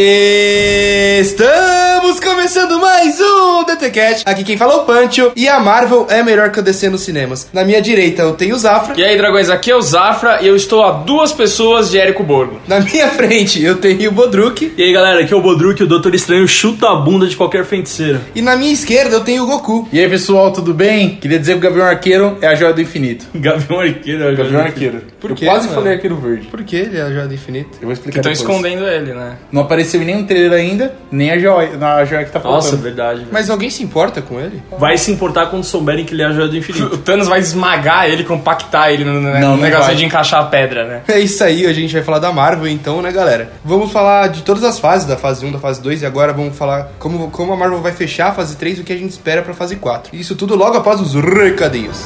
Estamos começando mais um DTCast. Aqui quem fala é o Pancho e a Marvel é melhor que eu descer nos cinemas. Na minha direita eu tenho o Zafra. E aí, dragões, aqui é o Zafra e eu estou a duas pessoas de Érico Borgo. Na minha frente eu tenho o Bodruk. E aí galera, aqui é o Bodruk, o Doutor Estranho chuta a bunda de qualquer feiticeiro. E na minha esquerda eu tenho o Goku. E aí pessoal, tudo bem? Queria dizer que o Gavião Arqueiro é a joia do infinito. Gavião Arqueiro, é o Gavião Arqueiro. Por eu quê, quase mano? falei Arqueiro Verde. Por que ele é a joia do infinito? Eu vou explicar estão escondendo ele, né? Não apareceu em nenhum trailer ainda, nem a joia, na joia que tá Nossa, faltando. verdade. velho. Mas alguém se importa com ele? Vai se importar quando souberem que ele é a joia do O infinito. Thanos vai esmagar ele, compactar ele no, no Não, não negócio vai. de encaixar a pedra, né? É isso aí, a gente vai falar da Marvel então, né, galera? Vamos falar de todas as fases, da fase 1, da fase 2 e agora vamos falar como, como a Marvel vai fechar a fase 3 e o que a gente espera pra fase 4. Isso tudo logo após os recadinhos.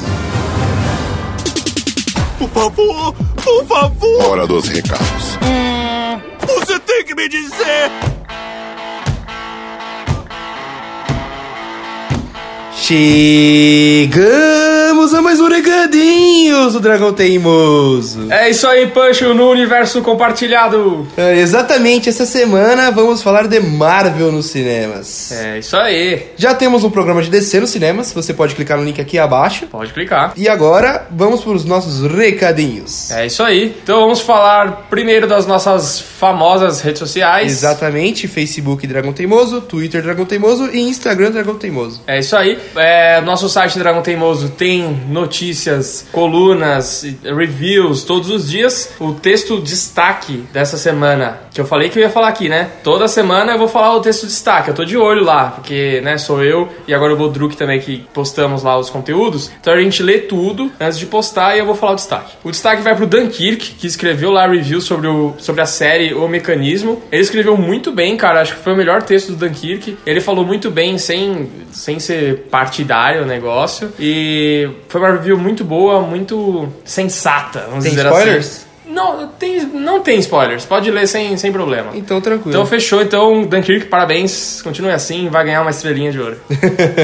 Por favor, por favor, Hora dos recados. você tem que me dizer. グー。Chegamos a mais um recadinhos do Dragão Teimoso. É isso aí, Pancho, no universo compartilhado. É, exatamente, essa semana vamos falar de Marvel nos cinemas. É isso aí. Já temos um programa de DC nos cinemas, você pode clicar no link aqui abaixo. Pode clicar. E agora, vamos para os nossos recadinhos. É isso aí. Então vamos falar primeiro das nossas famosas redes sociais. Exatamente, Facebook Dragão Teimoso, Twitter Dragão Teimoso e Instagram Dragão Teimoso. É isso aí. É, nosso site Dragão Teimoso tem notícias, colunas, reviews todos os dias. O texto destaque dessa semana, que eu falei que eu ia falar aqui, né? Toda semana eu vou falar o texto destaque. Eu tô de olho lá, porque, né, sou eu e agora o Bodruk também que postamos lá os conteúdos. Então a gente lê tudo antes de postar e eu vou falar o destaque. O destaque vai pro Dunkirk, que escreveu lá review sobre, o, sobre a série O Mecanismo. Ele escreveu muito bem, cara. Acho que foi o melhor texto do Dunkirk. Ele falou muito bem, sem, sem ser partidário o negócio. E foi uma review muito boa, muito sensata, vamos Tem dizer spoilers? assim. Não, tem, não tem spoilers. Pode ler sem, sem problema. Então, tranquilo. Então fechou, então Dunkirk, parabéns, continue assim, vai ganhar uma estrelinha de ouro.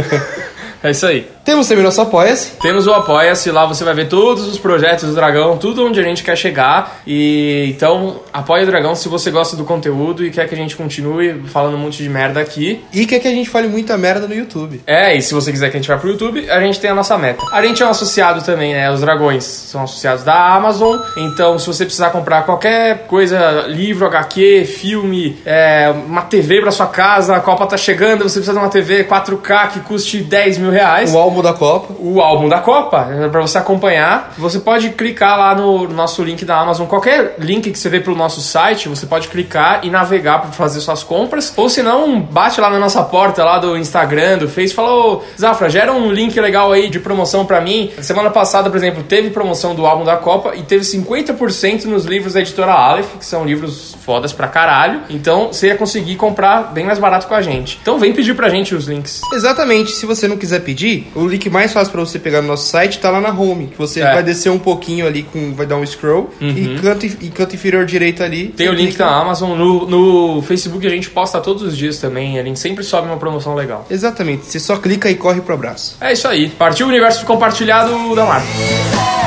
é isso aí. Temos também nosso Apoia-se. Temos o Apoia-se, lá você vai ver todos os projetos do Dragão, tudo onde a gente quer chegar. E então, apoia o Dragão se você gosta do conteúdo e quer que a gente continue falando um monte de merda aqui. E quer que a gente fale muita merda no YouTube. É, e se você quiser que a gente vá pro YouTube, a gente tem a nossa meta. A gente é um associado também, né? Os dragões são associados da Amazon. Então, se você precisar comprar qualquer coisa, livro, HQ, filme, é, uma TV pra sua casa, a Copa tá chegando, você precisa de uma TV 4K que custe 10 mil reais O álbum da Copa. o álbum da Copa para você acompanhar. Você pode clicar lá no nosso link da Amazon, qualquer link que você vê pelo nosso site, você pode clicar e navegar para fazer suas compras. Ou se não, bate lá na nossa porta lá do Instagram, do Face, fala: "Ô, Zafra, gera um link legal aí de promoção para mim". Semana passada, por exemplo, teve promoção do álbum da Copa e teve 50% nos livros da editora Aleph, que são livros fodas pra caralho. Então, você ia conseguir comprar bem mais barato com a gente. Então, vem pedir pra gente os links. Exatamente, se você não quiser pedir, o link mais fácil pra você pegar no nosso site tá lá na home, que você É. vai descer um pouquinho ali com vai dar um scroll e canto e canto inferior direito ali. Tem o link da Amazon. No, no Facebook a gente posta todos os dias também. A gente sempre sobe uma promoção legal. Exatamente, você só clica e corre pro abraço. É isso aí. Partiu o universo compartilhado da Marvel.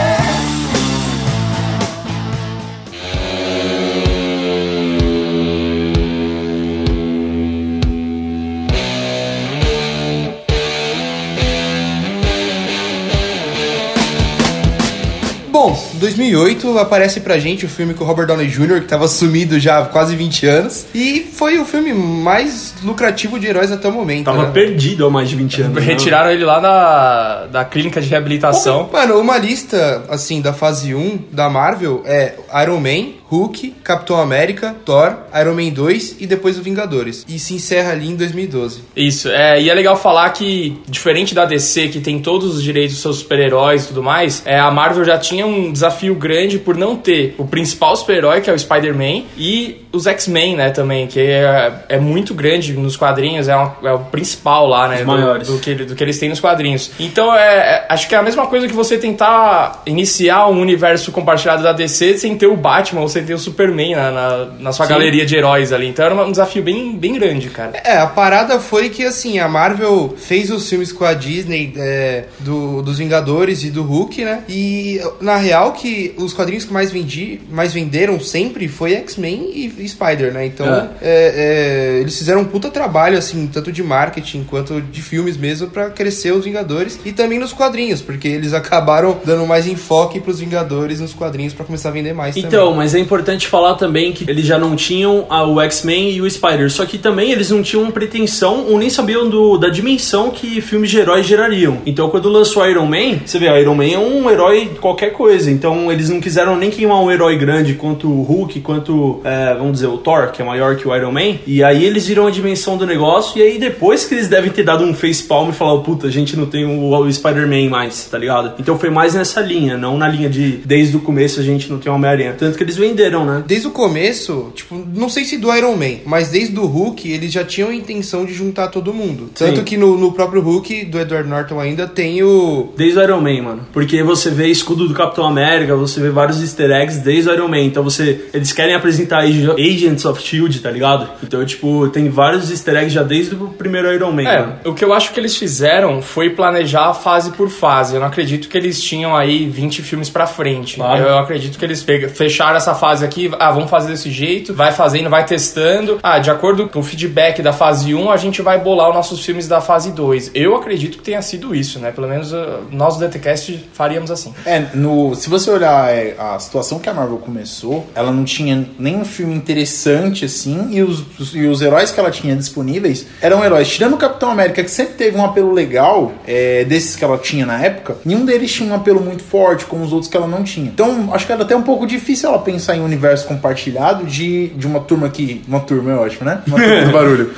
2008 aparece pra gente o filme com o Robert Downey Jr., que tava sumido já há quase 20 anos, e foi o filme mais lucrativo de heróis até o momento. Tava né? perdido há mais de 20 anos. né? Retiraram ele lá da, da clínica de reabilitação. Mano, uma lista, assim, da fase 1 da Marvel é Iron Man, Hulk, Capitão América, Thor, Iron Man 2 e depois o Vingadores. E se encerra ali em 2012. Isso, é, e é legal falar que, diferente da DC, que tem todos os direitos dos seus super-heróis e tudo mais, é, a Marvel já tinha um desafio grande por não ter o principal super-herói, que é o Spider-Man, e os X-Men, né, também, que é, é muito grande nos quadrinhos, é, uma- é o principal lá, né, Os do, maiores. do que, do que eles têm nos quadrinhos. Então, é, é- acho que é a mesma coisa que você tentar iniciar um universo compartilhado da DC sem ter o Batman ou sem você tem o Superman na, na, na sua galeria de heróis ali. Então era um desafio bem, bem grande, cara. É, a parada foi que, assim, a Marvel fez os filmes com a Disney é, do, dos Vingadores e do Hulk, né? E, na real, que os quadrinhos que mais vendi, mais venderam sempre foi X-Men e, e Spider, né? Então, É. é, é, eles fizeram um puta trabalho, assim, tanto de marketing quanto de filmes mesmo, pra crescer os Vingadores e também nos quadrinhos, porque eles acabaram dando mais enfoque pros Vingadores nos quadrinhos pra começar a vender mais Então, também. mas é importante falar também que eles já não tinham a- o X-Men e o Spider, só que também eles não tinham pretensão ou nem sabiam do- da dimensão que filmes de heróis gerariam. Então, quando lançou Iron Man, você vê, Iron Man é um herói qualquer coisa. Então, eles não quiseram nem queimar um herói grande quanto o Hulk, quanto, é, vamos dizer, o Thor, que é maior que o Iron Man. E aí eles viram a dimensão do negócio. E aí depois que eles devem ter dado um facepalm e falar, puta, a gente não tem o, o Spider-Man mais, tá ligado? Então foi mais nessa linha, não na linha de desde o começo a gente não tem Homem-Aranha. Tanto que eles venderam, né? Desde o começo, tipo, não sei se do Iron Man, mas desde o Hulk, eles já tinham a intenção de juntar todo mundo. Tanto Sim. que no, no próprio Hulk, do Edward Norton ainda, tem o... Desde o Iron Man, mano. Porque você vê escudo do Capitão América, você vê vários easter eggs desde o Iron Man. Então você. Eles querem apresentar Ag- Agents of Shield, tá ligado? Então, tipo, tem vários easter eggs já desde o primeiro Iron Man, É, mano. o que eu acho que eles fizeram foi planejar fase por fase. Eu não acredito que eles tinham aí 20 filmes pra frente. Claro. Eu acredito que eles fecharam essa fase aqui, ah, vamos fazer desse jeito, vai fazendo, vai testando. Ah, de acordo com o feedback da fase 1, a gente vai bolar os nossos filmes da fase 2. Eu acredito que tenha sido isso, né? Pelo menos ah, nós do DTCast faríamos assim. É, no, se você olhar é, a situação que a Marvel começou, ela não tinha nenhum filme interessante assim, e os, e os heróis que ela tinha disponíveis eram heróis. Tirando o Capitão América, que sempre teve um apelo legal, é, desses que ela tinha na época, nenhum deles tinha um apelo muito forte, como os outros que ela não tinha. Então, acho que era até um pouco difícil ela pensar em um universo compartilhado de, de uma turma que. Uma turma é ótimo, né? Uma turma do barulho.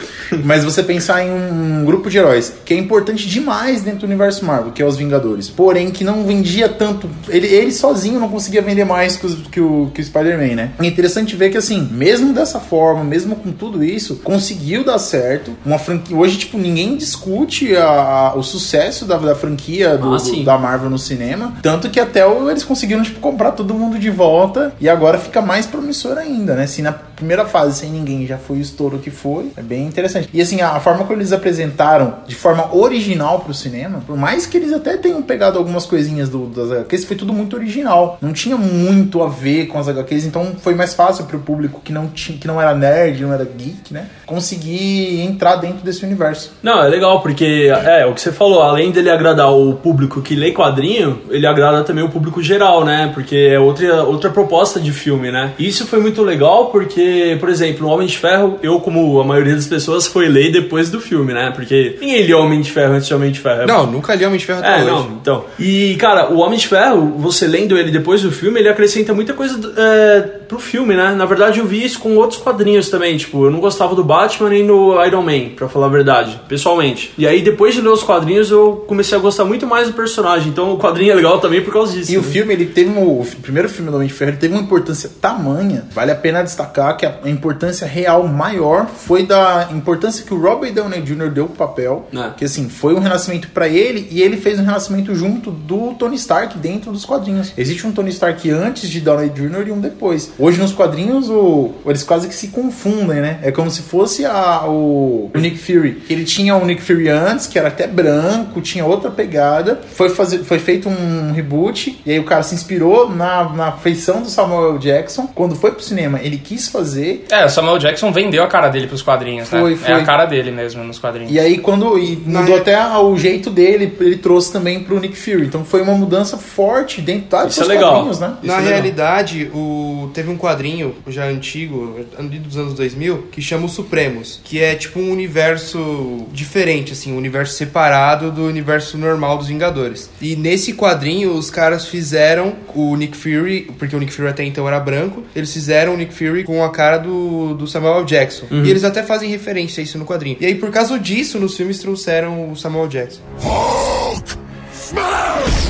Mas você pensar em um grupo de heróis que é importante demais dentro do universo Marvel, que é os Vingadores. Porém, que não vendia tanto. Ele, ele sozinho não conseguia vender mais que, os- que o, que o Spider-Man, né? É interessante ver que, assim, mesmo dessa forma, mesmo com tudo isso, conseguiu dar certo. Uma franquia. Hoje, tipo, ninguém discute a- a- o sucesso da, da franquia do- Ah, do- da Marvel no cinema. Tanto que até o- eles conseguiram, tipo, comprar todo mundo de volta. E agora fica mais promissor ainda, né? Se na primeira fase, sem ninguém, já foi o estouro que foi, é bem interessante. E assim, a, forma como eles apresentaram de forma original pro cinema, por mais que eles até tenham pegado algumas coisinhas do, das HQs, foi tudo muito original. Não tinha muito a ver com as HQs, então foi mais fácil pro público que não, tinha, que não era nerd, não era geek, né? Conseguir entrar dentro desse universo. Não, é legal, porque é o que você falou, além dele agradar o público que lê quadrinho, ele agrada também o público geral, né? Porque é outra, outra proposta de filme, né? E Isso foi muito legal porque, por exemplo, o Homem de Ferro, eu, como a maioria das pessoas, foi ler depois do filme, né? Porque ninguém lia Homem de Ferro antes de Homem de Ferro. Não, nunca li Homem de Ferro até É, hoje. não, então. E, cara, o Homem de Ferro, você lendo ele depois do filme, ele acrescenta muita coisa é, pro filme, né? Na verdade, eu vi isso com outros quadrinhos também. Tipo, eu não gostava do Batman nem do Iron Man, pra falar a verdade, pessoalmente. E aí, depois de ler os quadrinhos, eu comecei a gostar muito mais do personagem. Então, o quadrinho é legal também por causa disso. E o né? filme, ele teve um, o primeiro filme do Homem de Ferro, teve uma importância tamanha. Vale a pena destacar que a, importância real maior foi da importância que o Robert Downey Jr. deu pro papel. É. Que assim, foi um renascimento pra ele e ele fez um renascimento junto do Tony Stark dentro dos quadrinhos. Existe um Tony Stark antes de Downey Jr. e um depois. Hoje nos quadrinhos, o, eles quase que se confundem, né? É como se fosse a, o, o Nick Fury. Ele tinha o Nick Fury antes, que era até branco, tinha outra pegada. Foi, fazer, foi feito um reboot, e aí o cara se inspirou na, na feição do Samuel Jackson. Quando foi pro cinema, ele quis fazer. É, o Samuel Jackson vendeu a cara dele pros quadrinhos, Foi, né? foi. É a cara dele mesmo nos quadrinhos. E aí, quando. E Na mudou até o jeito dele, ele trouxe também pro Nick Fury. Então foi uma mudança forte dentro tá, dos é legal. quadrinhos, né? Isso Na é legal. realidade, o... teve um quadrinho já antigo, ali dos anos 2000, que chama Os Supremos, que é tipo um universo diferente, assim, um universo separado do universo normal dos Vingadores. E nesse quadrinho, os caras fizeram o Nick Fury, porque o Nick Fury até então era branco, eles fizeram o Nick Fury com a cara do, do Samuel Jackson. E eles até fazem referência a isso no quadrinho. E aí, por causa disso, nos filmes trouxeram o Samuel Jackson. Hulk! Smash!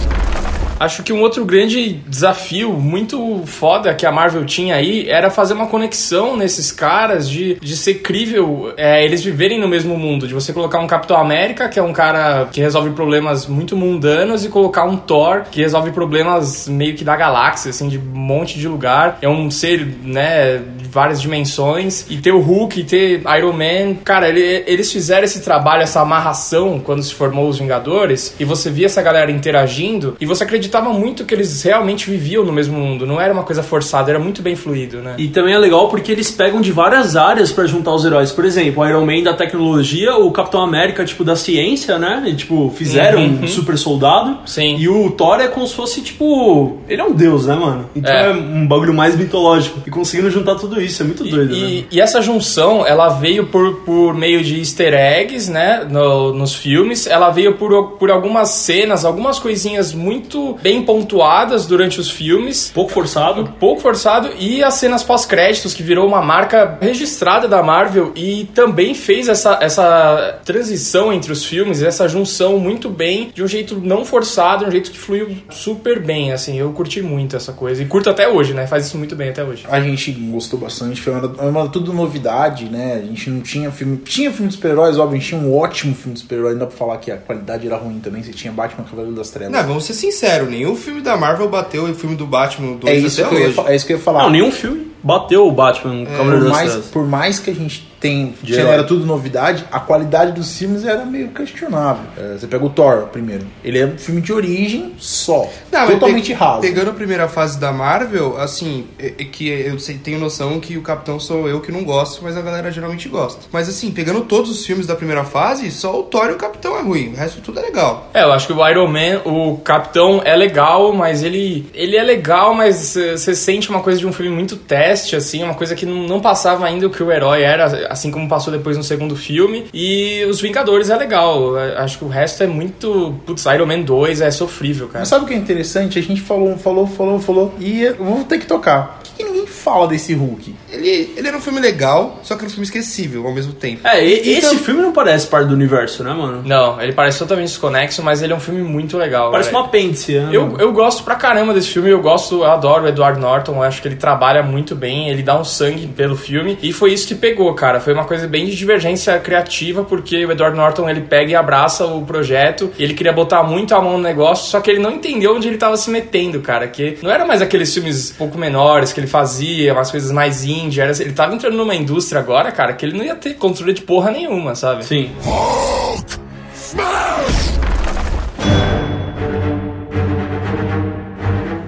Acho que um outro grande desafio muito foda que a Marvel tinha aí era fazer uma conexão nesses caras de, de ser crível é, eles viverem no mesmo mundo. De você colocar um Capitão América, que é um cara que resolve problemas muito mundanos, e colocar um Thor, que resolve problemas meio que da galáxia, assim, de um monte de lugar. É um ser, né, várias dimensões. E ter o Hulk, e ter Iron Man. Cara, ele- eles fizeram esse trabalho, essa amarração quando se formou os Vingadores. E você via essa galera interagindo. E você acreditava muito que eles realmente viviam no mesmo mundo. Não era uma coisa forçada, era muito bem fluido, né? E também é legal porque eles pegam de várias áreas pra juntar os heróis. Por exemplo, o Iron Man da tecnologia, o Capitão América, tipo, da ciência, né? E, tipo, fizeram um super soldado. Sim. E o Thor é como se fosse, tipo. Ele é um deus, né, mano? Então É. é, um bagulho mais mitológico. E conseguindo juntar tudo isso, é muito doido, E, né? e essa junção, ela veio por, por meio de easter eggs, né, no- nos filmes. Ela veio por, por algumas cenas, algumas coisinhas muito bem pontuadas durante os filmes. Pouco forçado. Pouco forçado. E as cenas pós-créditos, que virou uma marca registrada da Marvel e também fez essa, essa transição entre os filmes, essa junção muito bem, de um jeito não forçado, de um jeito que fluiu super bem, assim. Eu curti muito essa coisa. E curto até hoje, né? Faz isso muito bem até hoje. A gente gostou bastante, foi uma, uma- tudo novidade, né? A gente não tinha filme. Tinha filme de super-heróis, óbvio, a gente tinha um ótimo filme de super-herói. Não dá pra falar que a qualidade era ruim também. Você tinha Batman Cavaleiro das Trevas. Não, vamos ser sinceros, nenhum filme da Marvel bateu o filme do Batman 2 é, isso até que eu ia, hoje. é isso que eu ia falar. Não, nenhum filme bateu o Batman, por, Cavaleiro das mais, Trevas. por mais que a gente tem, De era tudo novidade, a qualidade dos filmes era meio questionável. É, você pega o Thor primeiro. Ele é um filme de origem só. Não, totalmente pe- raso. Pegando a primeira fase da Marvel, assim, é, é que eu sei- tenho noção que o Capitão sou eu que não gosto, mas a galera geralmente gosta. Mas assim, pegando todos os filmes da primeira fase, só o Thor e o Capitão é ruim, o resto tudo é legal. É, eu acho que o Iron Man, o Capitão é legal, mas ele ele é legal, mas você sente uma coisa de um filme muito teste, assim, uma coisa que não, não passava ainda o que o herói era, assim como passou depois no segundo filme. E os Vingadores é legal, eh, acho que o resto é muito. Putz, Iron Man 2 é sofrível, cara. Mas sabe o que é interessante? A gente falou, falou, falou, falou, e eu vou ter que tocar. Por que, que fala desse Hulk? Ele, ele era um filme legal, só que era um filme esquecível ao mesmo tempo. É, e- Então- esse filme não parece parte do universo, né, mano? Não, ele parece totalmente desconexo, mas ele é um filme muito legal. Parece velho. um apêndice, né? Eu, eu gosto pra caramba desse filme, eu gosto, eu adoro o Edward Norton, eu acho que ele trabalha muito bem, ele dá um sangue pelo filme, e foi isso que pegou, cara. Foi uma coisa bem de divergência criativa, porque o Edward Norton ele pega e abraça o projeto, e ele queria botar muito a mão no negócio, só que ele não entendeu onde ele tava se metendo, cara. Que não era mais aqueles filmes um pouco menores que ele fazia, umas coisas mais indie, era, ele tava entrando numa indústria agora, cara, que ele não ia ter controle de porra nenhuma, sabe? Sim.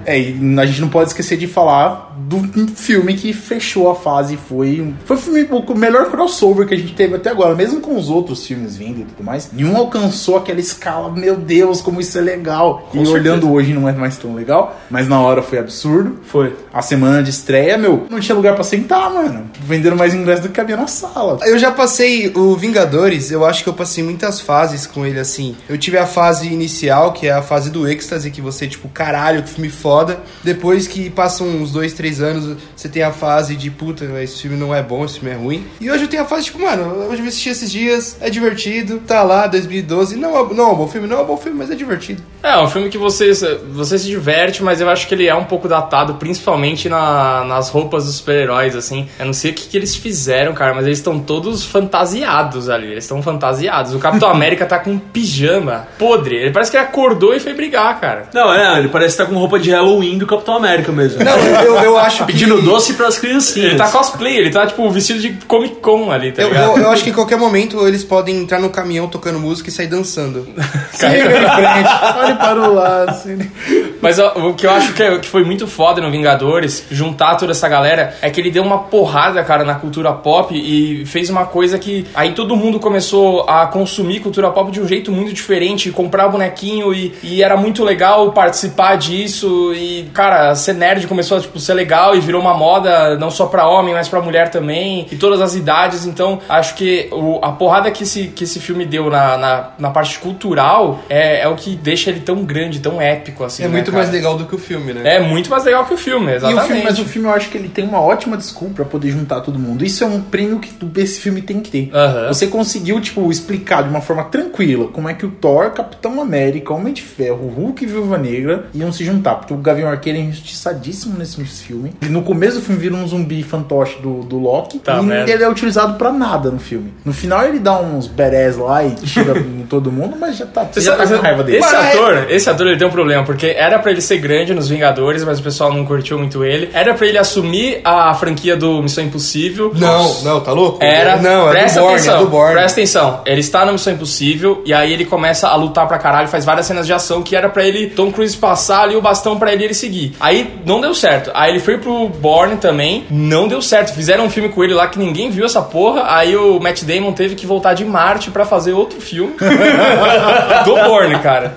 É, e a gente não pode esquecer de falar do filme que fechou a fase. Foi, foi o, filme, o melhor crossover que a gente teve até agora, mesmo com os outros filmes vindo e tudo mais. Nenhum alcançou aquela escala, meu Deus, como isso é legal. e olhando hoje não é mais tão legal, mas na hora foi absurdo. Foi. A semana de estreia, meu, não tinha lugar pra sentar, mano. Venderam mais ingressos do que cabia na sala. Eu já passei o Vingadores, eu acho que eu passei muitas fases com ele assim. Eu tive a fase inicial, que é a fase do êxtase, que você, tipo, caralho, que filme foda. Depois que passam uns dois, três anos, você tem a fase de puta, esse filme não é bom, esse filme é ruim. E hoje eu tenho a fase, tipo, mano, hoje eu assisti esses dias, é divertido, tá lá, 2012. Não, é- não é um bom filme, não é um bom filme, mas é divertido. É, é um filme que você, você se diverte, mas eu acho que ele é um pouco datado, principalmente na- nas roupas dos super-heróis, assim. Eu não sei o que, que eles fizeram, cara, mas eles estão todos fantasiados ali. Eles estão fantasiados. O Capitão América tá com um pijama podre. Ele parece que ele acordou e foi brigar, cara. Não, é, ele parece estar com roupa de Halloween do Capitão América mesmo. Não, eu, eu acho que. Pedindo doce pras criancinhas. Ele tá cosplay, ele tá, tipo, vestido de Comic Con ali, tá Eu, ligado? eu, eu acho que em qualquer momento eles podem entrar no caminhão tocando música e sair dançando. Siga em frente, olhe para o lado. Assim. Mas ó, o que eu acho que, é- que foi muito foda no Vingadores, juntar toda essa galera, é que ele deu uma porrada, cara, na cultura pop e fez uma coisa que aí todo mundo começou a consumir cultura pop de um jeito muito diferente, comprar bonequinho e, e era muito legal participar disso e, cara, ser nerd começou a tipo, ser legal legal e virou uma moda não só pra homem, mas pra mulher também, e todas as idades. Então, acho que o- a porrada que esse, que esse filme deu na, na, na parte cultural é, é o que deixa ele tão grande, tão épico, assim. É né, muito cara? mais legal do que o filme, né? É muito mais legal que o filme, E exatamente. o filme, mas o filme eu acho que ele tem uma ótima desculpa pra poder juntar todo mundo. Isso é um prêmio que esse filme tem que ter. Aham. Você conseguiu, tipo, explicar de uma forma tranquila como é que o Thor, Capitão América, Homem de Ferro, Hulk e Viúva Negra iam se juntar. Porque o Gavião Arqueiro é injustiçadíssimo nesse filme. E no começo do filme vira um zumbi fantoche do, do Loki. Tá, e merda. ele é utilizado pra nada no filme. No final ele dá uns berés lá e tira todo mundo, mas já tá, Você já tá com raiva dele. Esse Mas é- ator, esse ator ele tem um problema, porque era pra ele ser grande nos Vingadores, mas o pessoal não curtiu muito ele. Era pra ele assumir a franquia do Missão Impossível. Não, não, tá louco? Era. Não, é presta do Borne, atenção. é do Borne. Presta atenção. Ele está no Missão Impossível e aí ele começa a lutar pra caralho, faz várias cenas de ação que era pra ele, Tom Cruise, passar ali o bastão pra ele e ele seguir. Aí não deu certo. Aí ele foi pro Borne também, não deu certo. Fizeram um filme com ele lá que ninguém viu essa porra. Aí o Matt Damon teve que voltar de Marte pra fazer outro filme do Borne, cara.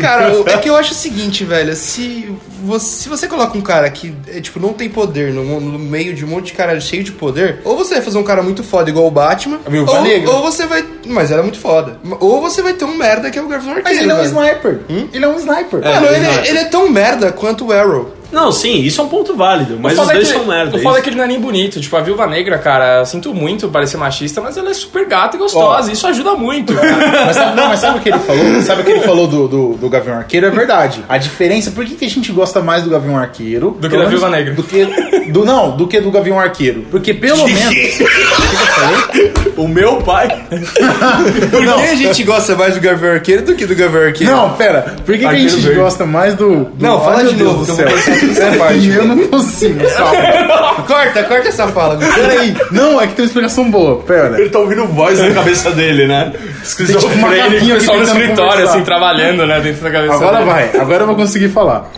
Cara, é que eu acho o seguinte, velho. Se você, se você coloca um cara que, é, tipo, não tem poder no, no meio de um monte de cara cheio de poder, ou você vai fazer um cara muito foda igual o Batman, A Viúva ou, Negra. ou você vai... Mas ela é muito foda. Ou você vai ter um merda que é o Gavião Arqueiro, Mas ele é um velho. sniper. Ele é um sniper. Mano, ele, ele é tão merda quanto o Arrow. Não, sim, isso é um ponto válido, mas os é dois que- são merda. O foda é isso. que ele não é nem bonito. Tipo, a Viúva Negra, cara, sinto muito parecer machista, mas ela é super gata e gostosa. Isso ajuda muito. cara. Mas sabe, não, mas sabe o que ele falou? Sabe o que ele falou do, do, do Gavião Arqueiro? É verdade. A diferença, por que, que a gente gosta mais do Gavião Arqueiro? que Pelo da Viúva Negra. Do que. Do, não, do que do Gavião Arqueiro. Porque pelo menos. O meu pai. Por que a gente gosta mais do Gavião Arqueiro do que do Gavião Arqueiro? Não, pera. Por que, que a gente verde. gosta mais do. do Não, fala de novo, que do céu. Essa Pera parte. Eu não consigo, calma. Corta, corta essa fala. Peraí. Não, é que tem uma explicação boa. Pera. Ele tá ouvindo voz na cabeça dele, né? tipo Esquizofrênico. capinha O pessoal no escritório, conversar. assim, trabalhando, né, dentro da cabeça Agora dele. vai, agora eu vou conseguir falar.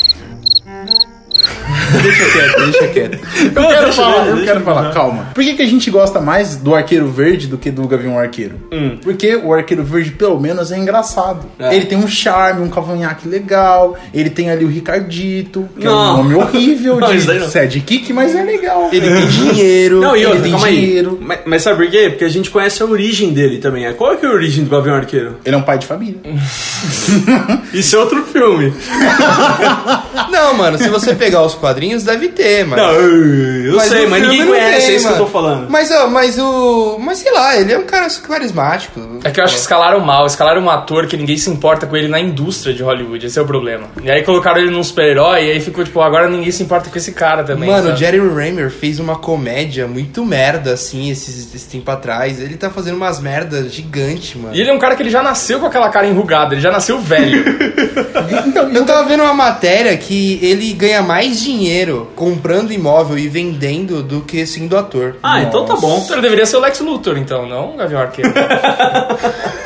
Deixa quieto, deixa quieto. Eu quero deixa falar, ele, eu deixa quero ele, falar, calma. Por que, que a gente gosta mais do Arqueiro Verde do que do Gavião Arqueiro? Hum. Porque o Arqueiro Verde, pelo menos, é engraçado. É. Ele tem um charme, um cavanhaque legal, ele tem ali o Ricardito, que é Não. um nome horrível Não, de sidekick, mas é legal. Ele tem dinheiro. Não, e Ele outra, tem calma dinheiro. Mas, mas sabe por quê? Porque a gente conhece a origem dele também. Qual é, que é a origem do Gavião Arqueiro? Ele é um pai de família. Isso é outro filme. Não, mano, se você pegar os quadrinhos, deve ter, mas... Não, eu Mas sei, mas ninguém conhece, tem, é isso que eu mano. tô falando. Mas, ó, mas o. Mas sei lá, ele é um cara carismático. É que eu acho que escalaram mal, escalaram um ator que ninguém se importa com ele na indústria de Hollywood, esse é o problema. E aí colocaram ele num super-herói e aí ficou tipo, agora ninguém se importa com esse cara também. Mano, o sabe? Jerry Raymer fez uma comédia muito merda, assim, esses, esse tempo atrás. Ele tá fazendo umas merdas gigantes, mano. E ele é um cara que ele já nasceu com aquela cara enrugada, ele já nasceu velho. Então, Eu tava vendo uma matéria que ele ganha mais dinheiro comprando imóvel e vendendo do que sendo ator. Ah, então tá bom. ele deveria ser o Lex Luthor, então, não o Gavião Arqueiro.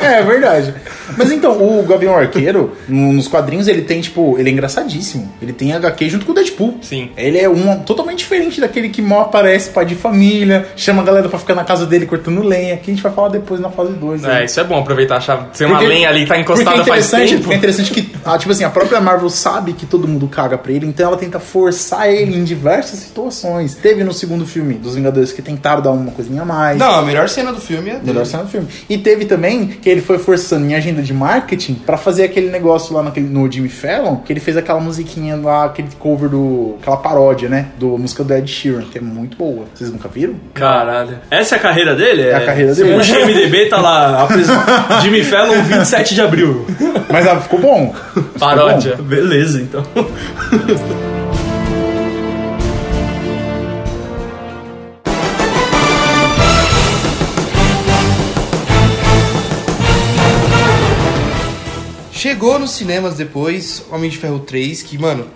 É, é verdade. Mas então, o Gavião Arqueiro, no- nos quadrinhos, ele tem, tipo, ele é engraçadíssimo. Ele tem HQ junto com o Deadpool. Sim. Ele é um totalmente diferente daquele que mal aparece, pai de família, chama a galera pra ficar na casa dele cortando lenha, que a gente vai falar depois na fase 2. É, isso é bom, aproveitar, achar, ter uma Porque- lenha ali que tá encostada é faz interessante, tempo. porque é interessante que, ah, tipo assim, a própria Marvel sabe que todo mundo caga pra ele, então ela tenta forçar ele em diversas situações. Teve no segundo filme dos Vingadores que tentaram dar uma coisinha a mais. Não, a melhor cena do filme é. Melhor cena do filme. E teve também que ele foi forçando em agenda de marketing pra fazer aquele negócio lá naquele, no Jimmy Fallon, que ele fez aquela musiquinha lá, aquele cover do. aquela paródia, né? Do música do Ed Sheeran, que é muito boa. Vocês nunca viram? Caralho. Essa é a carreira dele? É a carreira dele. o MDB, tá lá, apres- Jimmy Fallon, 27 de abril. Mas ah, ficou bom. Ficou Paródia. Beleza, então. Chegou nos cinemas depois Homem de Ferro 3, que, mano,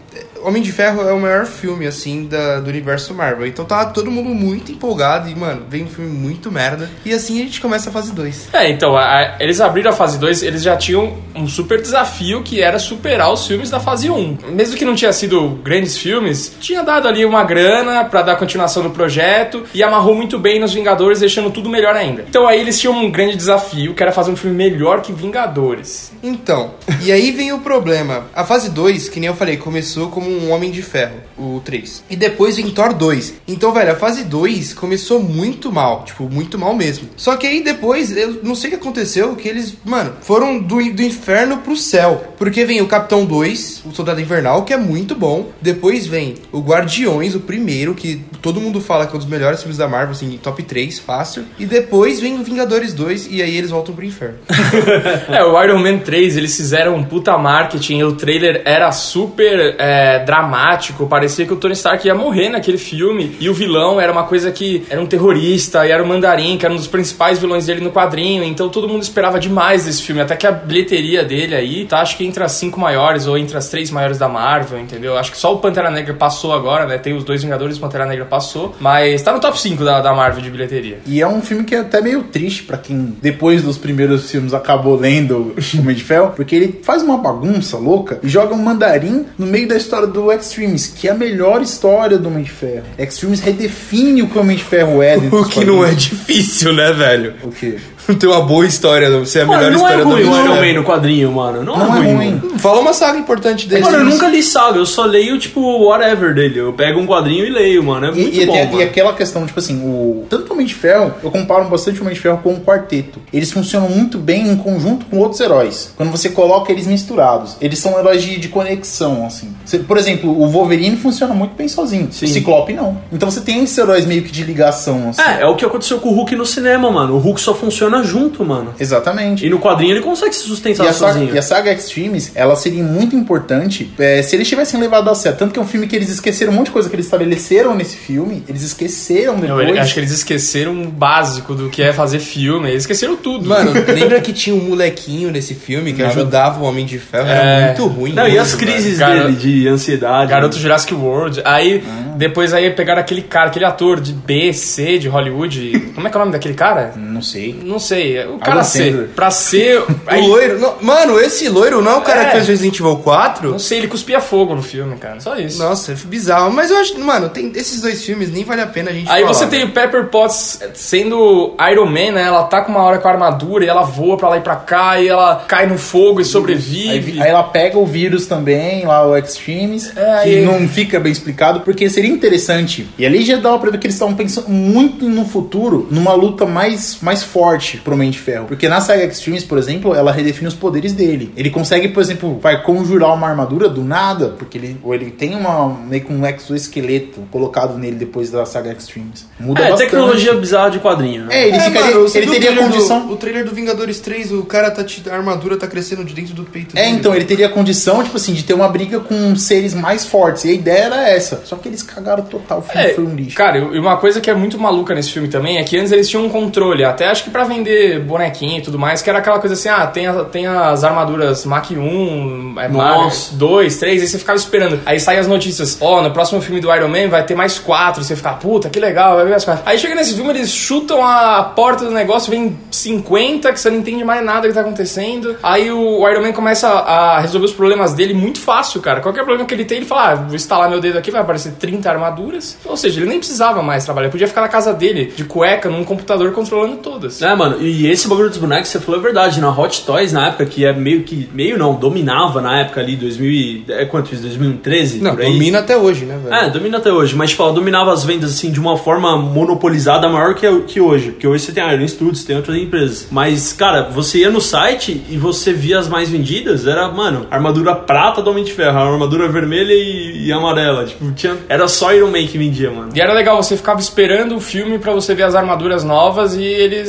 Homem de Ferro é o maior filme, assim, da, do universo Marvel. Então tá todo mundo muito empolgado e, mano, vem um filme muito merda. E assim a gente começa a fase 2. É, então, a- eles abriram a fase 2, eles já tinham um super desafio que era superar os filmes da fase 1. Mesmo que não tinha sido grandes filmes, tinha dado ali uma grana pra dar continuação no projeto e amarrou muito bem nos Vingadores, deixando tudo melhor ainda. Então aí eles tinham um grande desafio, que era fazer um filme melhor que Vingadores. Então, e aí vem o problema. A fase 2, que nem eu falei, começou como um Homem de Ferro, o 3. E depois vem Thor 2. Então, velho, a fase 2 começou muito mal. Tipo, muito mal mesmo. Só que aí depois, eu não sei o que aconteceu, que eles, mano, foram do, do inferno pro céu. Porque vem o Capitão 2, o Soldado Invernal, que é muito bom. Depois vem o Guardiões, o primeiro, que todo mundo fala que é um dos melhores filmes da Marvel, assim, top 3, fácil. E depois vem o Vingadores 2, e aí eles voltam pro inferno. É, o Iron Man 3, eles fizeram um puta marketing, o trailer era super é, dramático, parecia que o Tony Stark ia morrer naquele filme, e o vilão era uma coisa que era um terrorista, e era o Mandarim, que era um dos principais vilões dele no quadrinho, então todo mundo esperava demais desse filme, até que a bilheteria dele aí, tá, acho que entre as cinco maiores, ou entre as três maiores da Marvel, entendeu? Acho que só o Pantera Negra passou agora, né, tem os dois Vingadores, o Pantera Negra passou, mas tá no top 5 da, da Marvel de bilheteria. E é um filme que é até meio triste pra quem, depois dos primeiros filmes, acabou lendo Homem de Ferro, porque ele faz uma bagunça louca e joga um mandarim no meio da história do Extremes, que é a melhor história do Homem de Ferro. Extremes redefine o que o Homem de Ferro é dentro O que não é difícil, né, velho? O quê? Ter uma boa história, não ser a melhor Mano, não é história ruim do mundo. Iron Man no quadrinho, mano. Não, Não é é ruim. ruim. mano. Fala uma saga importante dele. Mano, eu nunca li saga, eu só leio, tipo, whatever dele. Eu pego um quadrinho e leio, mano. É muito E, e, bom, tem- mano. e aquela questão, tipo assim, o tanto o Homem de Ferro, eu comparo bastante o Homem de Ferro com o quarteto. Eles funcionam muito bem em conjunto com outros heróis. Quando você coloca eles misturados. Eles são heróis de, de conexão, assim. Você- por exemplo, o Wolverine funciona muito bem sozinho. Sim. O Ciclope não. Então você tem esses heróis meio que de ligação, assim. É, é o que aconteceu com o Hulk no cinema, mano. O Hulk só funciona junto, mano. Exatamente. E no quadrinho ele consegue se E sustentar a, saga, sozinho. e a saga Extremes, ela seria muito importante é, se eles tivessem levado a sério. Tanto que é um filme que eles esqueceram um monte de coisa que eles estabeleceram nesse filme. Eles esqueceram Eu, depois. ele- acho que eles esqueceram o básico do que é fazer filme, eles esqueceram tudo. Mano, lembra que tinha um molequinho nesse filme que ajudava o Homem de Ferro? É. Era muito ruim. Não, e mesmo, as crises cara. dele de ansiedade. Garoto Jurassic World. Aí, Ah. depois aí pegaram aquele cara, aquele ator de B, C, de Hollywood. Como é que é o nome daquele cara? Não sei. Não sei. O cara Adam C. Sandler. Pra ser. O Aí, loiro. não- mano, esse loiro não é o cara É. que fez Resident Evil 4? não sei, ele cuspia fogo no filme, cara. Só isso. Nossa, é bizarro. Mas eu acho, mano, tem esses dois filmes, nem vale a pena a gente Aí falar, você tem velho. o Pepper Potts sendo Iron Man, né? Ela tá com uma hora com a armadura e ela voa pra lá e pra cá e ela cai no fogo e Aí, sobrevive. aí ela pega o vírus também, lá o Extremes, É, que aí- não fica bem explicado, porque seria interessante. E ali já dava pra ver que eles estavam pensando muito no futuro, numa luta mais, mais forte pro Homem de Ferro. Porque na saga Extremes, por exemplo, ela redefine os poderes dele. Ele consegue, por exemplo, vai conjurar uma armadura do nada, porque ele, ou ele tem uma, meio que um exoesqueleto colocado nele depois da saga Extremes. Muda É, bastante. tecnologia bizarra de quadrinho. né? É, ele, É, ficaria, mano, ele o teria trailer condição. Do, o trailer do Vingadores 3, o cara tá. te- A armadura tá crescendo de dentro do peito É, dele. então, ele teria condição, tipo assim, de ter uma briga com seres mais fortes. E a ideia era essa. Só que eles cagaram total, o filme É, foi um lixo. Cara, e uma coisa que é muito maluca nesse filme também é que antes eles tinham um controle, até acho que pra vender bonequinho e tudo mais, que era aquela coisa assim, ah, tem, a- tem as armaduras Mach 1, é, Mach Nossa. 2, 3, aí você ficava esperando. Aí saem as notícias, ó, no próximo filme do Iron Man vai ter mais quatro, você fica, puta, que legal, vai ver mais quatro. Aí chega nesse filme, eles chutam a porta do negócio, vem 50, que você não entende mais nada que tá acontecendo. Aí o Iron Man começa a resolver os problemas dele muito fácil, cara. Qualquer problema que ele tem, ele fala, ah, vou instalar meu dedo aqui, vai aparecer 30 armaduras. Ou seja, ele nem precisava mais trabalhar, ele podia ficar na casa dele, de cueca, num computador, controlando todas. É, mano, e esse bagulho dos bonecos, você falou a verdade. Na Hot Toys, na época, que é meio que. Meio não, dominava na época ali, 2000. e- É quanto isso? 2013? Não, por aí? domina até hoje, né, velho? É, domina até hoje, mas tipo, ela dominava as vendas assim de uma forma monopolizada maior que, que hoje. Porque hoje você tem a Iron Studios, tem outras empresas. Mas, cara, você ia no site e você via as mais vendidas, era, mano, armadura prata do Homem de Ferro, armadura vermelha e, e amarela. Tipo, tinha, era só Iron Man que vendia, mano. E era legal, você ficava esperando o filme pra você ver as armaduras novas e eles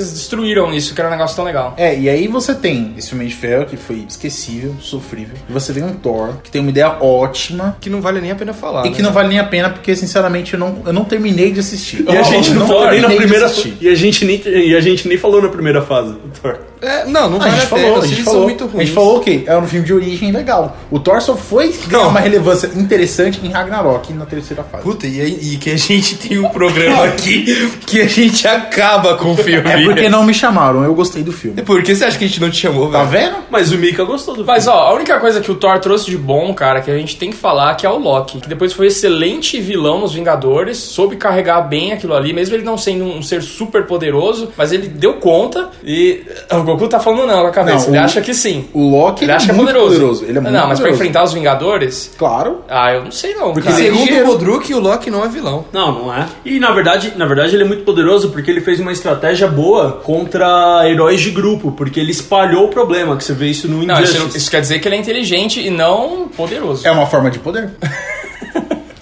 destruíram isso, que era um negócio tão legal. É, e aí você tem esse Homem de Ferro que foi esquecível, sofrível. E você tem um Thor que tem uma ideia ótima Que não vale nem a pena falar. e né? que não vale nem a pena porque, sinceramente, eu não, eu não terminei de assistir. E a gente não, falou nem na primeira e a gente nem E a gente nem falou na primeira fase do Thor. É, não, não Ah, a vale gente a falou, a gente falou. muito A ruins. gente falou o quê? É um filme de origem legal. O Thor só foi ganhar uma relevância interessante em Ragnarok na terceira fase. Puta, e, aí- e que a gente tem um programa aqui que a gente acaba com o filme. É porque não me chamaram, eu gostei do filme. E por que você acha que a gente não te chamou, Tá velho? vendo? Mas o Mika gostou do Mas ó, a única coisa que o Thor trouxe de bom, cara, que a gente tem que falar que é o Loki, que depois foi excelente vilão nos Vingadores, soube carregar bem aquilo ali, mesmo ele não sendo um ser super poderoso, mas ele deu conta e o Goku tá falando não com a cabeça, Não, ele o- acha que sim. O Loki Ele ele acha é que é poderoso. poderoso. Ele é muito não, mas pra enfrentar os Vingadores, Claro. ah, eu não sei não, Porque cara. se- Segundo o Bodruk, o Loki não é vilão. Não, não é. E na verdade, na verdade ele é muito poderoso porque ele fez uma estratégia boa contra heróis de grupo, porque ele espalhou o problema, que você vê isso no Não, Injustice. isso, isso quer dizer que ele é inteligente e não poderoso. É uma forma de poder.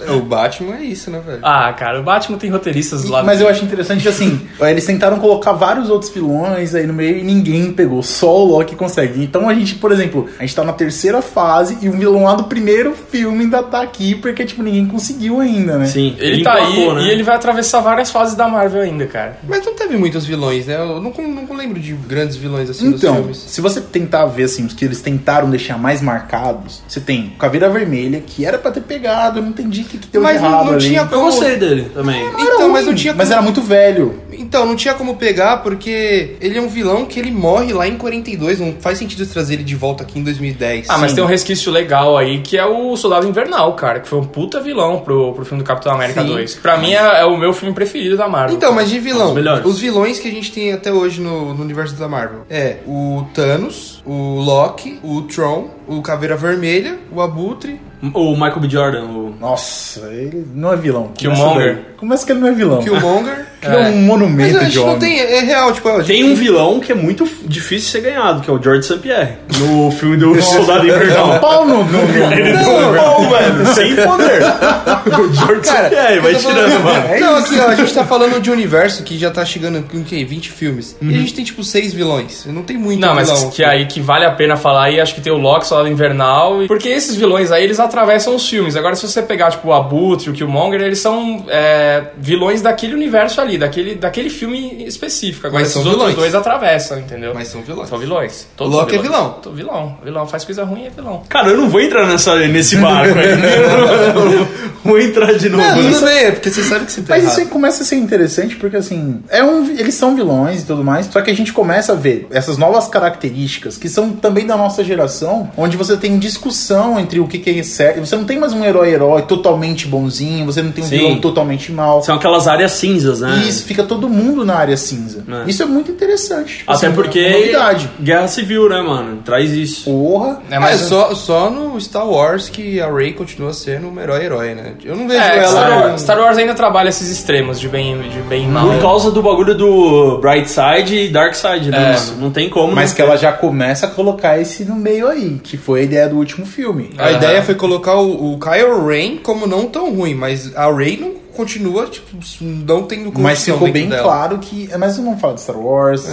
É, O Batman é isso, né, velho? Ah, cara, o Batman tem roteiristas lá. Mas eu acho interessante que, assim, eles tentaram colocar vários outros vilões aí no meio e ninguém pegou. Só o Loki consegue. Então a gente, por exemplo, a gente tá na terceira fase e o vilão lá do primeiro filme ainda tá aqui porque, tipo, ninguém conseguiu ainda, né? Sim, Ele, tá emplacou, aí né? e ele vai atravessar várias fases da Marvel ainda, cara. Mas não teve muitos vilões, né? Eu não, não lembro de grandes vilões assim nos Então, filmes. se você tentar ver assim, os que eles tentaram deixar mais marcados, você tem o Caveira Vermelha, que era pra ter pegado, eu não entendi o que, que deu Mas de não- errado não ali. tinha Eu gostei dele também. Não era Então, mas ruim, não tinha Mas como- era muito velho. Então, não tinha como pegar porque ele é um vilão que ele morre lá em 42. Não faz sentido trazer ele de volta aqui em 2010. Ah, mas Sim. tem um resquício legal aí que é o Soldado Invernal, cara, que foi um puta vilão pro, pro filme do Capitão América Sim. 2. Pra mim é, é o meu filme preferido da Marvel. Então, mas de vilão, Os melhores. os vilões que a gente tem até hoje no, no universo da Marvel é o Thanos, o Loki, o Tron, o Caveira Vermelha, o Abutre. O Michael B. Jordan, o... Nossa, ele não é vilão. Killmonger. Começa daí. Começa que ele não é vilão. Killmonger. Ele é um Mas monumento a gente de não homem. tem, é real, tipo, a gente Tem um vilão que é muito difícil de ser ganhado, que é o George St. Pierre. No filme do Soldado um Invernal. pau no... no, no- Não, velho, sem poder. O George St. Cara, Pierre, vai tô falando- tirando, mano. Não, aqui, ó, a gente tá falando de um universo que já tá chegando o quê? 20 filmes. E a gente tem, tipo, seis vilões. Não tem muito Não, mas vilão. que aí que vale a pena falar aí, acho que tem o Loki, Soldado Invernal, e- porque esses vilões aí, eles atravessam os filmes. Agora, se você pegar, tipo, o Abutre, o Killmonger, eles são é, vilões daquele universo ali, daquele, daquele filme específico. Agora, Mas esses são outros vilões. dois atravessam, entendeu? Mas são vilões. São vilões. O são Loki é vilões. vilão. Tô vilão. Vilão faz coisa ruim, é vilão. Cara, eu não vou entrar nessa, nesse barco aí. Eu vou entrar de novo. Não, nessa- tudo bem, é porque você sabe que você tá Mas errado. isso aí começa a ser interessante porque, assim, é um, eles são vilões e tudo mais, só que a gente começa a ver essas novas características que são também da nossa geração, onde você tem discussão entre o que, que é certo. Você não tem mais um herói-herói totalmente bonzinho, você não tem um Sim. vilão totalmente mal. São aquelas áreas cinzas, né? E isso fica todo mundo na área cinza. É. Isso é muito interessante. Tipo Até assim, porque. é uma novidade. Guerra Civil, né, mano? Traz isso. Porra. É, É, mas só, só no Star Wars que a Rey continua sendo uma herói-herói, né? Eu não vejo É, ela... Star, Wars, Star Wars ainda trabalha esses extremos de bem, de bem e mal. Por causa do bagulho do Bright Side e Dark Side, né? É. Não tem como. Mas que ela já começa a colocar esse no meio aí, que foi a ideia do último filme. A ideia foi colocar o, o Kylo Ren como não tão ruim, mas a Rey não continua, tipo, não tendo Mas corrupção ficou bem dela. claro que. Mas eu não falo de Star Wars.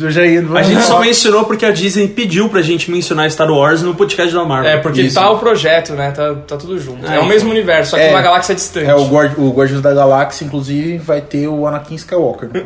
eu já ia. A gente só mencionou porque a Disney pediu pra gente mencionar Star Wars no podcast da Marvel. É, porque Isso. tá o projeto, né? Tá, tá tudo junto. É, É, o mesmo universo, só que É. uma galáxia distante. É, o, Guard, o Guardiões da Galáxia, inclusive, vai ter o Anakin Skywalker.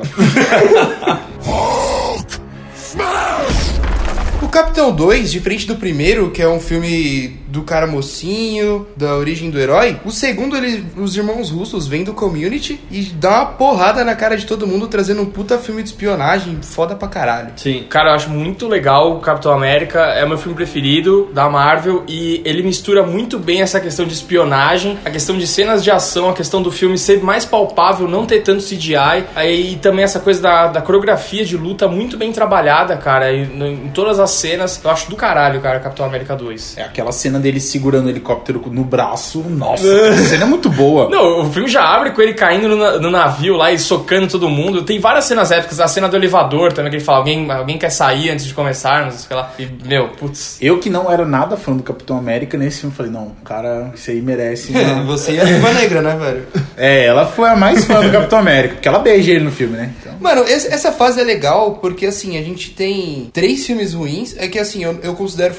O Capitão 2, diferente do primeiro, que é um filme do cara mocinho, da origem do herói, o segundo, ele, os irmãos russos vêm do community e dá uma porrada na cara de todo mundo, trazendo um puta filme de espionagem foda pra caralho. Sim. Cara, eu acho muito legal o Capitão América, é o meu filme preferido da Marvel e ele mistura muito bem essa questão de espionagem, a questão de cenas de ação, a questão do filme ser mais palpável, não ter tanto CGI, aí e também essa coisa da, da coreografia de luta muito bem trabalhada, cara, e em todas as cenas, eu acho do caralho, cara, Capitão América 2. é aquela cena dele segurando o helicóptero no braço. Nossa, aquela cena é muito boa. Não, o filme já abre com ele caindo no, no navio lá e socando todo mundo. Tem várias cenas épicas, a cena do elevador também, que ele fala, alguém, alguém quer sair antes de começarmos, sei lá. E, meu, putz. Eu que não era nada fã do Capitão América, nesse filme falei, não, cara, isso aí merece. Você e a Viva Negra, né, velho? é, ela foi a mais fã do Capitão América, porque ela beija ele no filme, né? Então, Mano, esse- essa fase é legal porque, assim, a gente tem três filmes ruins. É que, assim, eu, eu considero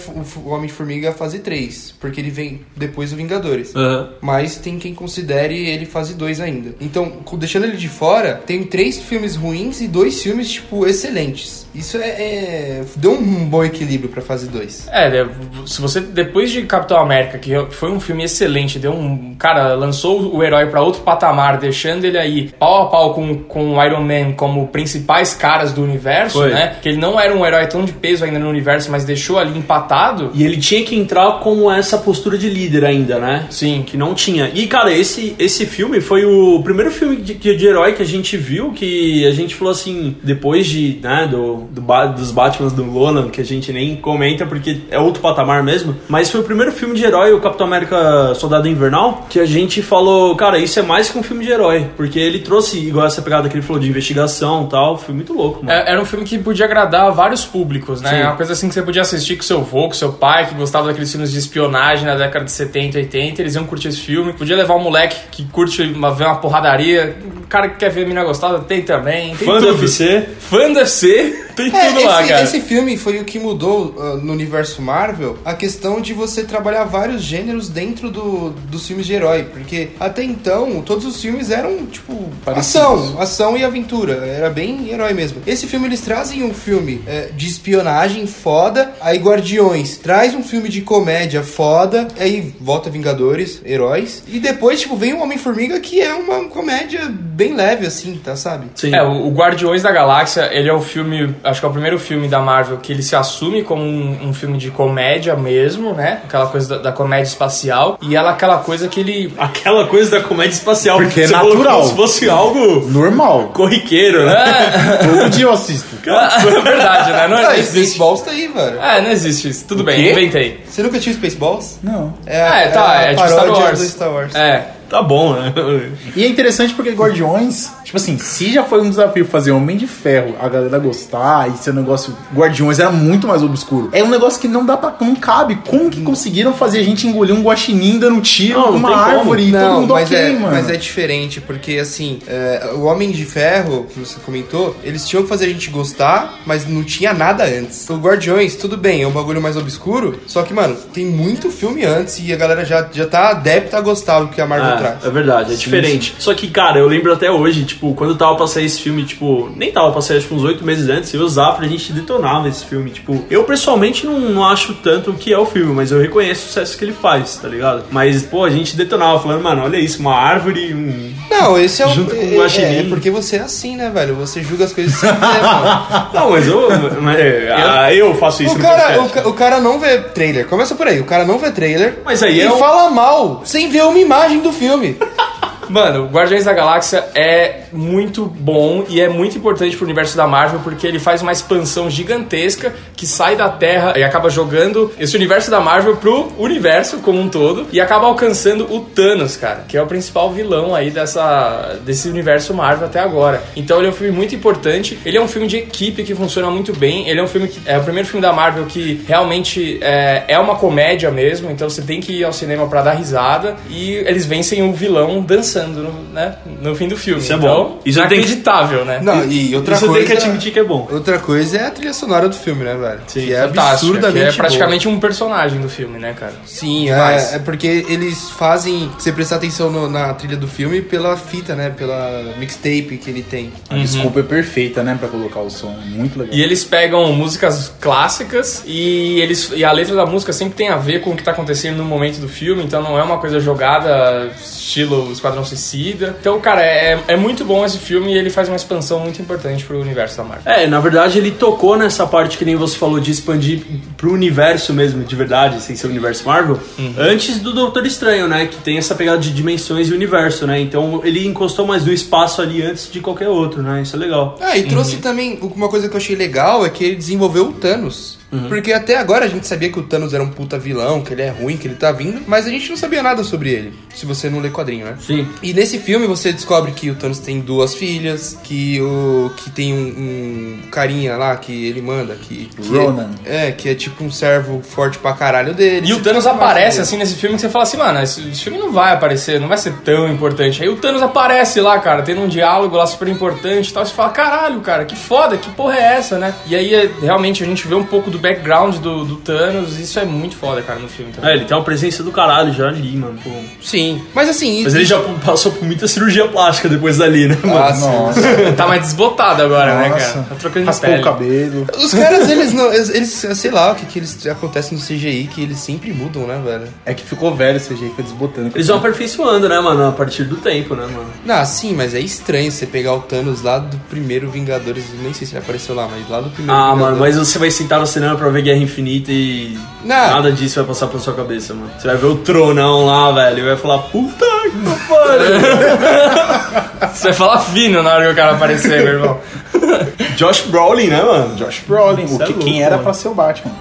o Homem-Formiga a fase 3. 3, porque ele vem depois do Vingadores. Aham. Mas tem quem considere ele fase 2 ainda. Então, deixando ele de fora, tem três filmes ruins e dois filmes, tipo, excelentes. Isso é. é- deu um bom equilíbrio pra fase 2. É, né, se você depois de Capitão América, que foi um filme excelente, deu um cara lançou o herói pra outro patamar, deixando ele aí pau a pau com com o Iron Man como principais caras do universo, Foi. né? Que ele não era um herói tão de peso ainda no universo, mas deixou ali empatado. E ele tinha que entrar com essa postura de líder ainda, né? Sim. Que não tinha. E, cara, esse, esse filme foi o primeiro filme de, de, herói que a gente viu que a gente falou assim, depois de, né, do, do dos Batmans do Nolan, que a gente nem comenta porque é outro patamar mesmo, mas foi o primeiro filme de herói, o Capitão América Soldado Invernal, que a gente falou, cara, isso é mais que um filme de herói, porque ele trouxe, igual essa pegada que ele falou de investigação e tal, foi muito louco, mano. É- Era um filme que podia agradar vários públicos, né? Sim. É uma coisa assim que você podia assistir com seu avô, com seu pai, que gostava daqueles filmes de espionagem na década de 70, 80, eles iam curtir esse filme. Podia levar um moleque que curte uma, ver uma porradaria. O cara que quer ver a mina gostosa tem também. Tem Fã do tudo. UFC, Fã do UFC, tem É, tudo lá, esse, cara. esse filme foi o que mudou ah, no universo Marvel a questão de você trabalhar vários gêneros dentro do, dos filmes de herói. Porque até então, todos os filmes eram, tipo, Parecidos. ação, ação e aventura. Era bem herói mesmo. Esse filme, eles trazem um filme é, de espionagem foda, aí Guardiões traz um filme de comédia foda, aí volta Vingadores, heróis, e depois, tipo, vem o Homem-Formiga, que é uma comédia bem leve, assim, tá, sabe? sim. É, o Guardiões da Galáxia, ele é o filme, acho que é o primeiro filme da Marvel que ele se assume como um, um filme de comédia mesmo, né? Aquela coisa da, da comédia espacial. E ela aquela coisa que ele. Aquela coisa da comédia espacial. Porque é natural. Como se fosse algo Normal. corriqueiro, né? Todo dia eu assisto. é verdade, né? Não Ah, existe. Tá aí, velho. É, não existe isso. Tudo bem, quê? inventei. Você nunca tinha Spaceballs? Não. É, tá, a é tipo Star Wars. do Star Wars. É. Tá bom, né? E é interessante porque Guardiões, tipo assim, se já foi um desafio fazer Homem de Ferro, a galera gostar e ser um negócio. Guardiões era muito mais obscuro. É um negócio que não dá pra. não cabe. Como que conseguiram fazer a gente engolir um guaxinim dando tiro Não, não numa tem como. árvore e todo Não, mundo mas, ok, é, mano? mas é diferente, porque assim, é, o Homem de Ferro, que você comentou, eles tinham que fazer a gente gostar, mas não tinha nada antes. O Guardiões, tudo bem, é um bagulho mais obscuro, só que, mano, tem muito filme antes e a galera já, já tá adepta a gostar do que a Marvel traz. É, é verdade, é diferente. Só que, cara, eu lembro até hoje, tipo, quando eu tava pra sair esse filme, tipo, nem tava pra sair, acho que uns oito meses antes, eu e o Zafra, a gente detonava esse filme. Tipo, eu pessoalmente não, não acho tanto o que é o filme, mas eu reconheço o sucesso que ele faz, tá ligado? Mas, pô, a gente detonava, falando, mano, olha isso, uma árvore, um. Não, esse é o. Junto com o é, é, é porque você é assim, né, velho? Você julga as coisas sem ver, mano. Não, mas eu. mas, é, ah, eu faço isso O no cara, o, ca- o cara não vê trailer. Começa por aí. O cara não vê trailer. Mas aí e é um- fala mal, sem ver uma imagem do filme filme. Mano, Guardiões da Galáxia é muito bom e é muito importante pro universo da Marvel porque ele faz uma expansão gigantesca que sai da Terra e acaba jogando esse universo da Marvel pro universo como um todo e acaba alcançando o Thanos, cara, que é o principal vilão aí dessa desse universo Marvel até agora. Então ele é um filme muito importante, ele é um filme de equipe que funciona muito bem, ele é um filme que é o primeiro filme da Marvel que realmente é, é uma comédia mesmo, então você tem que ir ao cinema pra dar risada e eles vencem o vilão dançando no, né, no fim do filme. Isso é então, bom. Isso tem que- inacreditável, né? Não, e outra Isso coisa. tem que admitir que é bom. Outra coisa é a trilha sonora do filme, né, velho? Sim, que é absurdamente que é praticamente um personagem do filme, né, cara? boa. Sim, é, é porque eles fazem você prestar atenção no- na trilha do filme pela fita, né? Pela mixtape que ele tem. A desculpa é perfeita, né, pra colocar o som. Muito legal. E eles pegam músicas clássicas e eles e a letra da música sempre tem a ver com o que tá acontecendo no momento do filme, então não é uma coisa jogada estilo Esquadrão Suicida. Então, cara, é, é muito bom esse filme e ele faz uma expansão muito importante pro universo da Marvel. É, na verdade ele tocou nessa parte que nem você falou de expandir pro universo mesmo, de verdade, sem ser o universo Marvel, antes do Doutor Estranho, né? Que tem essa pegada de dimensões e universo, né? Então ele encostou mais no espaço ali antes de qualquer outro, né? Isso é legal. Ah, e trouxe também uma coisa que eu achei legal é que ele desenvolveu o Thanos. Porque até agora a gente sabia que o Thanos era um puta vilão, que ele é ruim, que ele tá vindo, mas a gente não sabia nada sobre ele, se você não lê quadrinho, né? Sim. E nesse filme você descobre que o Thanos tem duas filhas, que o que tem um, um carinha lá que ele manda, que, que Ronan. É, é, que é tipo um servo forte pra caralho dele. E o Você Thanos aparece assim nesse filme que você fala assim, mano, esse, esse filme não vai aparecer, não vai ser tão importante. Aí o Thanos aparece lá, cara, tendo um diálogo lá super importante e tal. Você fala, caralho, cara, que foda, que porra é essa, né? E aí é, realmente a gente vê um pouco do background do, do Thanos, isso é muito foda, cara, no filme também. É, ele tem uma presença do caralho já ali, mano. pô. Sim. Mas assim. Mas ele já passou por muita cirurgia plástica depois dali, né, mano? Ah, sim. Nossa. Tá mais desbotado agora, né, Nossa. cara? Tá trocando de Raspou pele. o cabelo. Os caras, eles não. Eles, sei lá o que, que eles acontece no CGI, que eles sempre mudam, né, velho? É que ficou velho esse jeito, foi desbotando. Eles vão aperfeiçoando, né, mano, a partir do tempo, né, mano? Não, sim, mas é estranho você pegar o Thanos lá do primeiro Vingadores. Nem sei se ele apareceu lá, mas lá do primeiro Ah, Vingadores. mano, mas você vai sentar no cinema pra ver Guerra Infinita e Não. nada disso vai passar pela sua cabeça, mano. Você vai ver o tronão lá, velho, e vai falar, puta que pariu. Você vai falar fino na hora que o cara aparecer, meu irmão. Josh Brolin, né, mano? Josh Brolin, o é que, louco, quem era mano. pra ser o Batman.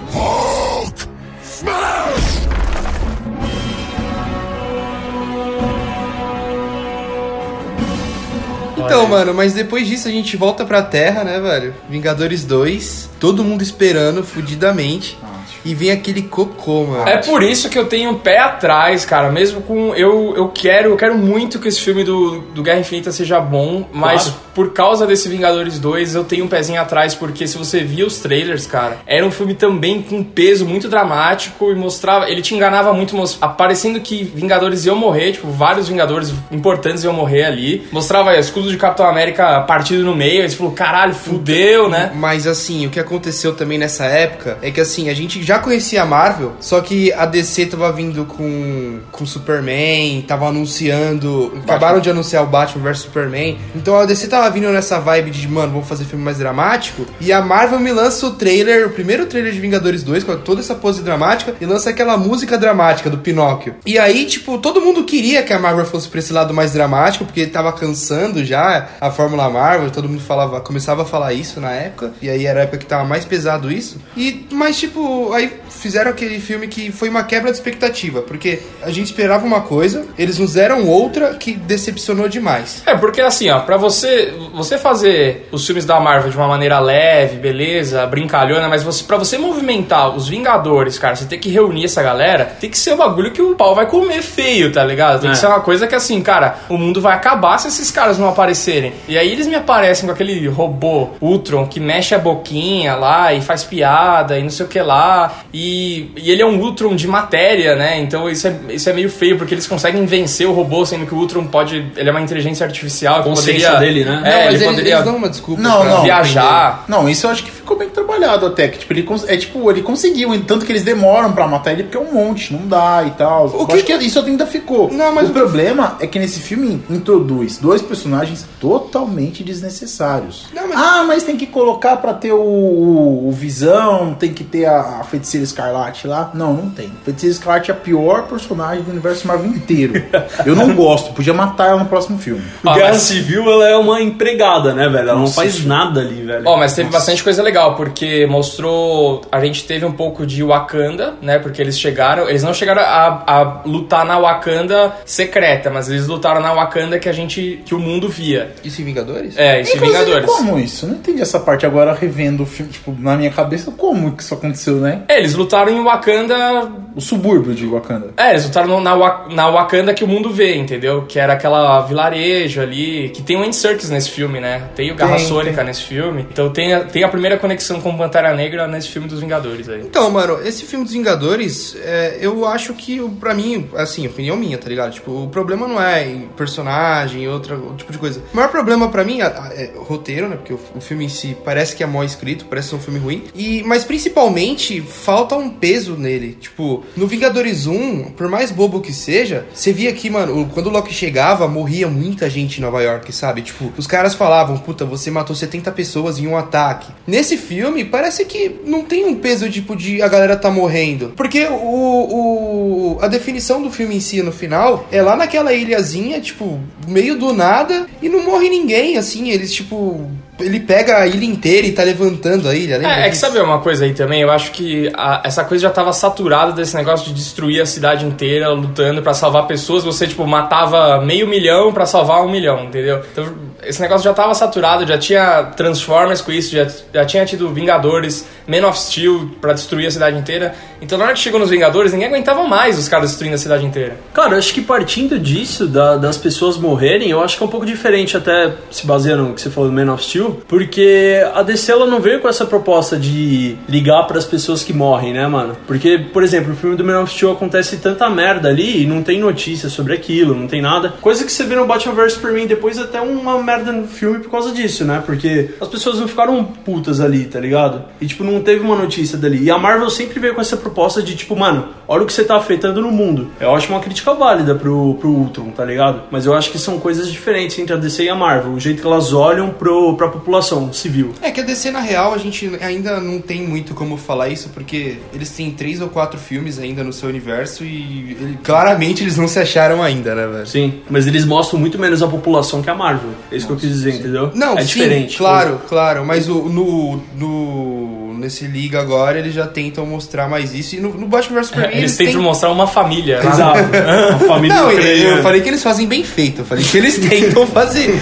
Então, mano, mas depois disso a gente volta pra Terra, né, velho? Vingadores 2, todo mundo esperando fudidamente. E vem aquele cocô, mano. É por isso que eu tenho um pé atrás, cara. Mesmo com. Eu, eu quero eu quero muito que esse filme do, do Guerra Infinita seja bom, mas Claro. por causa desse Vingadores 2, eu tenho um pezinho atrás, porque se você via os trailers, cara, era um filme também com peso muito dramático e mostrava. Ele te enganava muito, aparecendo que Vingadores iam morrer, tipo, vários Vingadores importantes iam morrer ali. Mostrava escudo de Capitão América partido no meio, aí você falou, caralho, fudeu, né? Mas assim, o que aconteceu também nessa época é que assim, a gente já conhecia a Marvel, só que a DC tava vindo com, com Superman, tava anunciando. Acabaram de anunciar o Batman vs Superman. Então a DC tava vindo nessa vibe de, mano, vamos fazer filme mais dramático. E a Marvel me lança o trailer, o primeiro trailer de Vingadores 2, com toda essa pose dramática, e lança aquela música dramática do Pinóquio. E aí, tipo, todo mundo queria que a Marvel fosse pra esse lado mais dramático, porque tava cansando já a Fórmula Marvel, todo mundo falava, começava a falar isso na época, e aí era a época que tava mais pesado isso. E, mas, tipo, aí fizeram aquele filme que foi uma quebra de expectativa, porque a gente esperava uma coisa, eles nos deram outra que decepcionou demais. É, porque assim, ó, pra você, você fazer os filmes da Marvel de uma maneira leve, beleza, brincalhona, mas você, pra você movimentar os Vingadores, cara, você tem que reunir essa galera, tem que ser um bagulho que o pau vai comer feio, tá ligado? Tem É. que ser uma coisa que assim, cara, o mundo vai acabar se esses caras não aparecerem. E aí eles me aparecem com aquele robô Ultron que mexe a boquinha lá e faz piada e não sei o que lá. E, e ele é um Ultron de matéria, né? Então isso é, isso é meio feio, porque eles conseguem vencer o robô, sendo que o Ultron pode. Ele é uma inteligência artificial. Consciência poderia, dele, né? É, não, mas ele eles, poderia. eles dão uma desculpa Não, pra não. Viajar. Não, isso eu acho que ficou bem trabalhado até. Que, tipo, ele, é tipo, ele conseguiu, tanto que eles demoram pra matar ele porque é um monte, não dá e tal. O que- acho que isso ainda ficou. Não, mas o o que- problema é que nesse filme introduz dois personagens totalmente desnecessários. Não, mas- Ah, mas tem que colocar pra ter o, o- o Visão, tem que ter a, a Feiticeira Escarlate lá. Não, não tem. Feiticeira Escarlate é a pior personagem do universo Marvel inteiro. Eu não gosto, podia matar ela no próximo filme. Ó, Guerra mas- Civil, ela é uma empregada, né, velho? Ela não Nossa, faz isso- nada ali, velho. Ó, mas teve bastante coisa legal, porque mostrou. A gente teve um pouco de Wakanda, né? Porque eles chegaram. Eles não chegaram a, a lutar na Wakanda secreta, mas eles lutaram na Wakanda que a gente. que o mundo via. Isso em Vingadores? É, isso em Vingadores. como isso? Eu não entendi essa parte agora revendo o filme, tipo, na minha cabeça, como que isso aconteceu, né? É, eles lutaram em Wakanda. O subúrbio de Wakanda. É, eles lutaram na, na Wakanda que o mundo vê, entendeu? Que era aquela vilarejo ali. Que tem o Andy Serkis nesse filme, né? Tem o Garra Tem, Sônica tem. nesse filme. Então tem a, tem a primeira conexão com Pantera Negra nesse filme dos Vingadores aí. Então, mano, esse filme dos Vingadores, é, eu acho que, pra mim, assim, opinião minha, tá ligado? Tipo, o problema não é em personagem, outra, outro tipo de coisa. O maior problema pra mim é, é roteiro, né? Porque o, o filme em si parece que é mal escrito, parece ser um filme ruim. E, mas principalmente, falta um peso nele. Tipo, no Vingadores 1, por mais bobo que seja, você via que, mano, quando o Loki chegava, morria muita gente em Nova York, sabe? Tipo, os caras falavam, puta, você matou 70 pessoas em um ataque. Nesse filme, parece que não tem um peso, tipo, de a galera tá morrendo. Porque o, o- a definição do filme em si, no final, é lá naquela ilhazinha, tipo, meio do nada, e não morre ninguém, assim, eles, tipo... Ele pega a ilha inteira e tá levantando a ilha? É, é que sabe uma coisa aí também? Eu acho que a- essa coisa já tava saturada desse negócio de destruir a cidade inteira lutando pra salvar pessoas. Você, tipo, matava meio milhão pra salvar um milhão, entendeu? Então, esse negócio já tava saturado, já tinha Transformers com isso, já, já tinha tido Vingadores, Man of Steel pra destruir a cidade inteira. Então na hora que chegou nos Vingadores, ninguém aguentava mais os caras destruindo a cidade inteira. Cara, eu acho que partindo disso, da- das pessoas morrerem, eu acho que é um pouco diferente, até se baseando no que você falou do Man of Steel, porque a DC ela não veio com essa proposta de ligar pras pessoas que morrem, né, mano? Porque, por exemplo, o filme do Man of Steel acontece tanta merda ali e não tem notícia sobre aquilo, não tem nada. Coisa que você vê no Batman vs Superman depois é até uma merda no filme por causa disso, né? Porque as pessoas não ficaram putas ali, tá ligado? E, tipo, não teve uma notícia dali. E a Marvel sempre veio com essa proposta de, tipo, mano, olha o que você tá afetando no mundo. Eu acho uma crítica válida pro, pro Ultron, tá ligado? Mas eu acho que são coisas diferentes entre a DC e a Marvel. O jeito que elas olham pro, pra população civil. É que a DC, na real, a gente ainda não tem muito como falar isso, porque eles têm três ou quatro filmes ainda no seu universo e ele- claramente eles não se acharam ainda, né, velho? Sim, mas eles mostram muito menos a população que a Marvel. É isso que eu quis dizer, entendeu? Não, é sim, diferente. claro, claro, mas o, no, no, nesse Liga agora eles já tentam mostrar mais isso, e no, no Batman vs Superman Eles tentam têm- mostrar uma família. né? Exato. a família Não, eu, eu falei que eles fazem bem feito, eu falei que eles tentam fazer.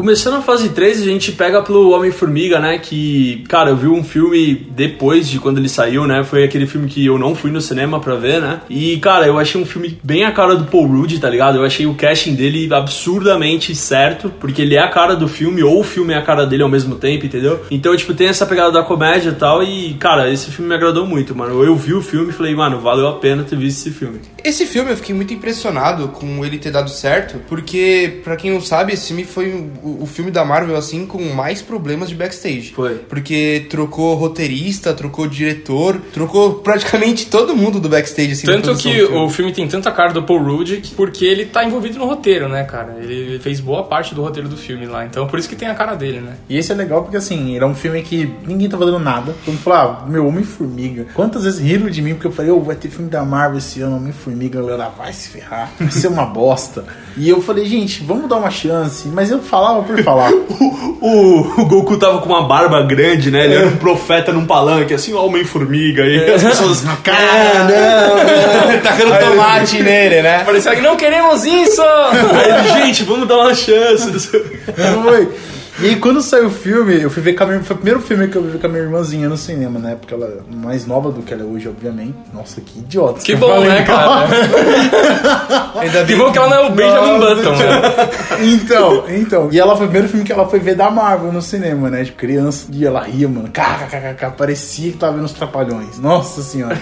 Começando a fase 3, a gente pega pelo Homem-Formiga, né? Que, cara, eu vi um filme depois de quando ele saiu, né? Foi aquele filme que eu não fui no cinema pra ver, né? E, cara, eu achei um filme bem a cara do Paul Rudd, tá ligado? Eu achei o casting dele absurdamente certo, porque ele é a cara do filme, ou o filme é a cara dele ao mesmo tempo, entendeu? Então, tipo, tem essa pegada da comédia e tal, e, cara, esse filme me agradou muito, mano. Eu vi o filme e falei, mano, valeu a pena ter visto esse filme. Esse filme eu fiquei muito impressionado com ele ter dado certo, porque, pra quem não sabe, esse filme foi o, o filme da Marvel, assim, com mais problemas de backstage. Foi. Porque trocou roteirista, trocou diretor, trocou praticamente todo mundo do backstage, assim, Tanto que filme. o filme tem tanta cara do Paul Rudd que- porque ele tá envolvido no roteiro, né, cara? Ele fez boa parte do roteiro do filme lá, então por isso que tem a cara dele, né? E esse é legal porque, assim, era um filme que ninguém tá fazendo nada. Todo mundo falou, ah, meu, Homem-Formiga. Quantas vezes riram de mim porque eu falei, ô, vai ter filme da Marvel esse ano, Homem-Formiga. A galera, vai se ferrar, vai ser uma bosta. E eu falei, gente, vamos dar uma chance. Mas eu falava por falar. O, o Goku tava com uma barba grande, né? Ele era um profeta num palanque, assim, ó, Homem-Formiga. E as pessoas. Ah, não! Tacando tomate nele, né? Parecia que não queremos isso! Aí ele, gente, vamos dar uma chance. o. Foi. E aí, quando saiu o filme, eu fui ver com a minha, foi o primeiro filme que eu vi com a minha irmãzinha no cinema, né? Porque ela é mais nova do que ela é hoje, obviamente. Nossa, que idiota. Que bom, falei. né, cara? Ainda Que bom que ela não é o Benjamin Nossa, Button, né? Então, então. E ela foi o primeiro filme que ela foi ver da Marvel no cinema, né? De criança. E ela ria, mano. KKKK. Parecia que tava vendo os trapalhões. Nossa senhora.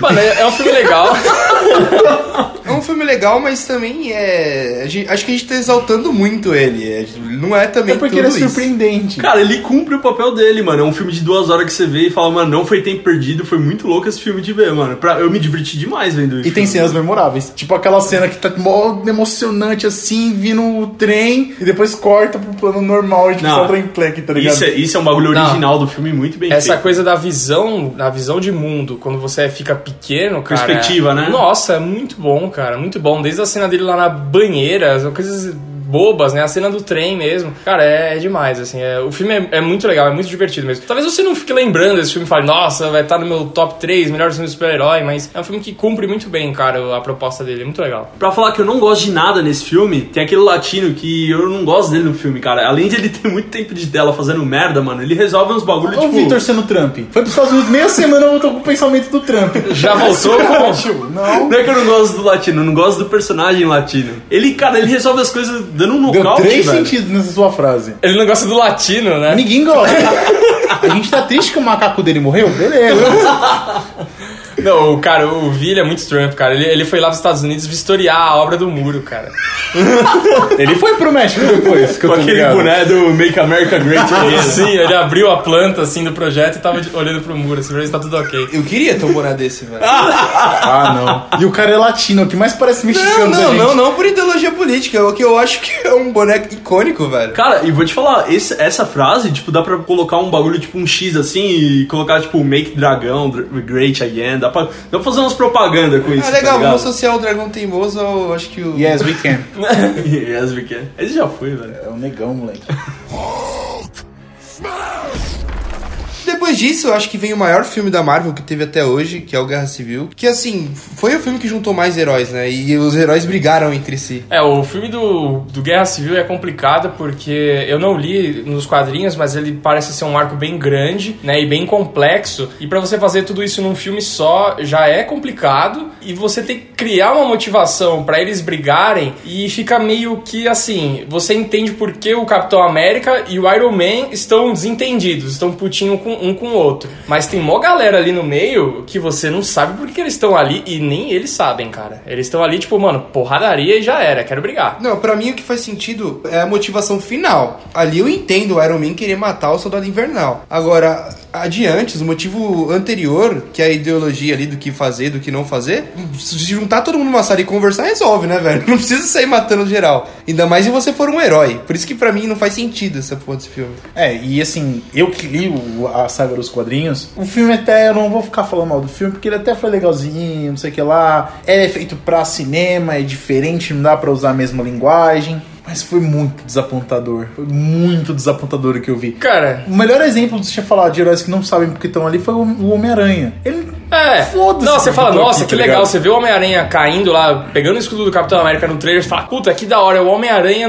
Mano, é, é um filme legal. É um filme legal, mas também é. gente- acho que a gente tá exaltando muito ele. é, não é também É porque tudo ele é isso. surpreendente. Cara, ele cumpre o papel dele, mano. É um filme de duas horas que você vê e fala, mano, não foi tempo perdido, foi muito louco esse filme de ver, mano. Pra, eu me diverti demais vendo isso. E tem cenas memoráveis. Tipo aquela cena que tá mó emocionante assim, vindo o trem, e depois corta pro plano normal, tipo, Não. só o trem tá ligado? Isso é, isso é um bagulho Não. original do filme, muito bem Essa feito. coisa da visão, da visão de mundo, quando você fica pequeno, cara. Perspectiva, é- né? Nossa, é muito bom, cara. Muito bom. Desde a cena dele lá na banheira, as coisas bobas, né? A cena do trem mesmo. Cara, é, é demais, assim. é- o filme é, é muito legal, é muito divertido mesmo. Talvez você não fique lembrando desse filme e fale, nossa, vai estar no meu top 3 melhores filmes de super-herói, mas é um filme que cumpre muito bem, cara, a proposta dele. É muito legal. Pra falar que eu não gosto de nada nesse filme, tem aquele latino que eu não gosto dele no filme, cara. Além de ele ter muito tempo de tela fazendo merda, mano, ele resolve uns bagulho, Olha tipo... o Victor sendo Trump. Foi pros Estados Unidos meia semana voltou com o pensamento do Trump. Já voltou com... Não. Não é que eu não gosto do latino, eu não gosto do personagem latino. Ele, cara, ele resolve as coisas dando um Deu nocaute, três velho. sentidos nessa sua frase. Ele não gosta do latino, né? Ninguém gosta. A gente tá triste que o macaco dele morreu? Beleza. Não, o cara, o Vili é muito Trump, cara. Ele, ele foi lá nos Estados Unidos vistoriar a obra do muro, cara. Ele foi pro México depois, que eu Com tô aquele ligado. boné do Make America Great Again. Sim, ele abriu a planta assim do projeto e tava de- olhando pro muro, assim, pra ver se tá tudo ok. Eu queria ter um boné desse, velho. Ah, não. E o cara é latino, o que mais parece Não, mexicano da não, gente. não, não por ideologia política. É o que eu acho que é um boneco icônico, velho. Cara, e vou te falar, esse- essa frase, tipo, dá pra colocar um bagulho, tipo, um X assim e colocar, tipo, Make Dragão dr- Great Again. Dá pra, dá pra fazer umas propaganda com isso. Ah, legal, tá vamos associar o dragão teimoso ao. Acho que o. Yes, we can. yes, we can. Esse já foi, velho. É o negão, moleque. depois disso, eu acho que vem o maior filme da Marvel que teve até hoje, que é o Guerra Civil. Que assim, foi o filme que juntou mais heróis, né? E os heróis brigaram entre si. É, o filme do, do Guerra Civil é complicado porque eu não li nos quadrinhos, mas ele parece ser um arco bem grande, né, e bem complexo. E pra você fazer tudo isso num filme só já é complicado e você tem que criar uma motivação pra eles brigarem e fica meio que assim, você entende por que o Capitão América e o Iron Man estão desentendidos, estão putinho com um com o outro. Mas tem mó galera ali no meio que você não sabe por que eles estão ali e nem eles sabem, cara. Eles estão ali tipo, mano, porradaria e já era, quero brigar. Não, pra mim o que faz sentido é a motivação final. Ali eu entendo o Iron Man querer matar o Soldado Invernal. Agora, adiante, o motivo anterior, que é a ideologia ali do que fazer, do que não fazer, se juntar todo mundo numa sala e conversar, resolve, né, velho? Não precisa sair matando geral. Ainda mais se você for um herói. Por isso que pra mim não faz sentido essa porra desse filme. É, e assim, eu que li a saga dos quadrinhos, o filme até, eu não vou ficar falando mal do filme, porque ele até foi legalzinho, não sei o que lá. Ele é feito pra cinema, é diferente, não dá pra usar a mesma linguagem. Mas foi muito desapontador. Foi muito desapontador o que eu vi. Cara, O melhor exemplo de você falar de heróis que não sabem porque estão ali foi o Homem-Aranha. Ele. É. Foda-se Não, você fala, nossa, aqui, que tá legal. ligado? Você vê o Homem-Aranha caindo lá, pegando o escudo do Capitão América no trailer, você fala, puta, que da hora, é o Homem-Aranha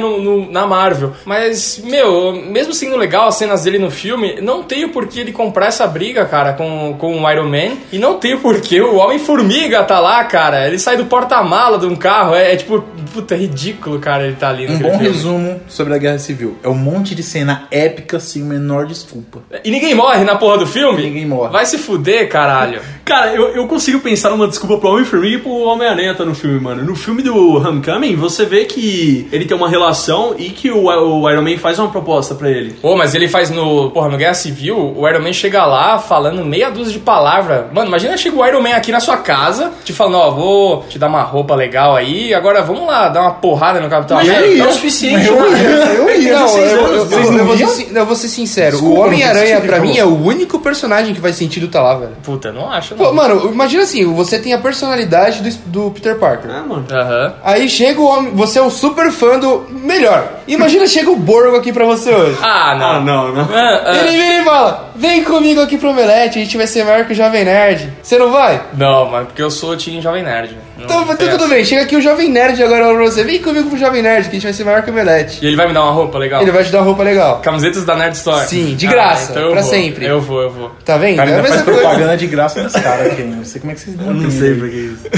na Marvel. Mas, meu, mesmo sendo legal as cenas dele no filme, não tem o porquê ele comprar essa briga, cara, com, com o Iron Man. E não tem o porquê o Homem-Formiga tá lá, cara. Ele sai do porta-mala de um carro. É, é tipo, puta, é ridículo, cara, ele tá ali Um bom filme. resumo sobre a Guerra Civil. É um monte de cena épica sem o menor desculpa. E ninguém morre na porra do filme? Ninguém morre. Vai se fuder, caralho. Cara, eu, eu consigo pensar numa desculpa pro Homem-Formiga e pro Homem-Aranha tá no filme, mano. No filme do Homecoming, você vê que ele tem uma relação e que o, o Iron Man faz uma proposta pra ele. Pô, mas ele faz no. Porra, no Guerra Civil, o Iron Man chega lá falando meia dúzia de palavras. Mano, imagina chega o Iron Man aqui na sua casa, te falando, ó, vou te dar uma roupa legal aí, agora vamos lá dar uma porrada no Capitão América. É o suficiente, Eu ia, eu ia. Não, eu, não- eu- eu- vocês eu não vou ser, eu sincero. Desculpa, o Homem-Aranha, pra mim, é o único personagem que faz sentido tá lá, velho. Puta, não acho, Pô, não. mano, imagina assim, você tem a personalidade do, do Peter Parker. Ah, mano. Aham. Aí chega o homem, você é um super fã do. Melhor. Imagina chega o Borgo aqui pra você hoje. Ah, não. Ah, não, não. Ah, ah. Ele vira e fala: Vem comigo aqui pro Omelete, a gente vai ser maior que o Jovem Nerd. Você não vai? Não, mano, porque eu sou Team Jovem Nerd. Não Então tem tudo bem, chega aqui o Jovem Nerd agora pra você. Vem comigo pro Jovem Nerd, que a gente vai ser maior que o Omelete. E ele vai me dar uma roupa legal? Ele vai te dar uma roupa legal. Camisetas da Nerd Store? Sim, de graça, então eu pra vou. sempre. Eu vou, eu vou. Tá vendo? O cara É ainda faz coisa. propaganda de graça nesse cara aqui. Não sei como é que vocês Eu não sei pra que isso.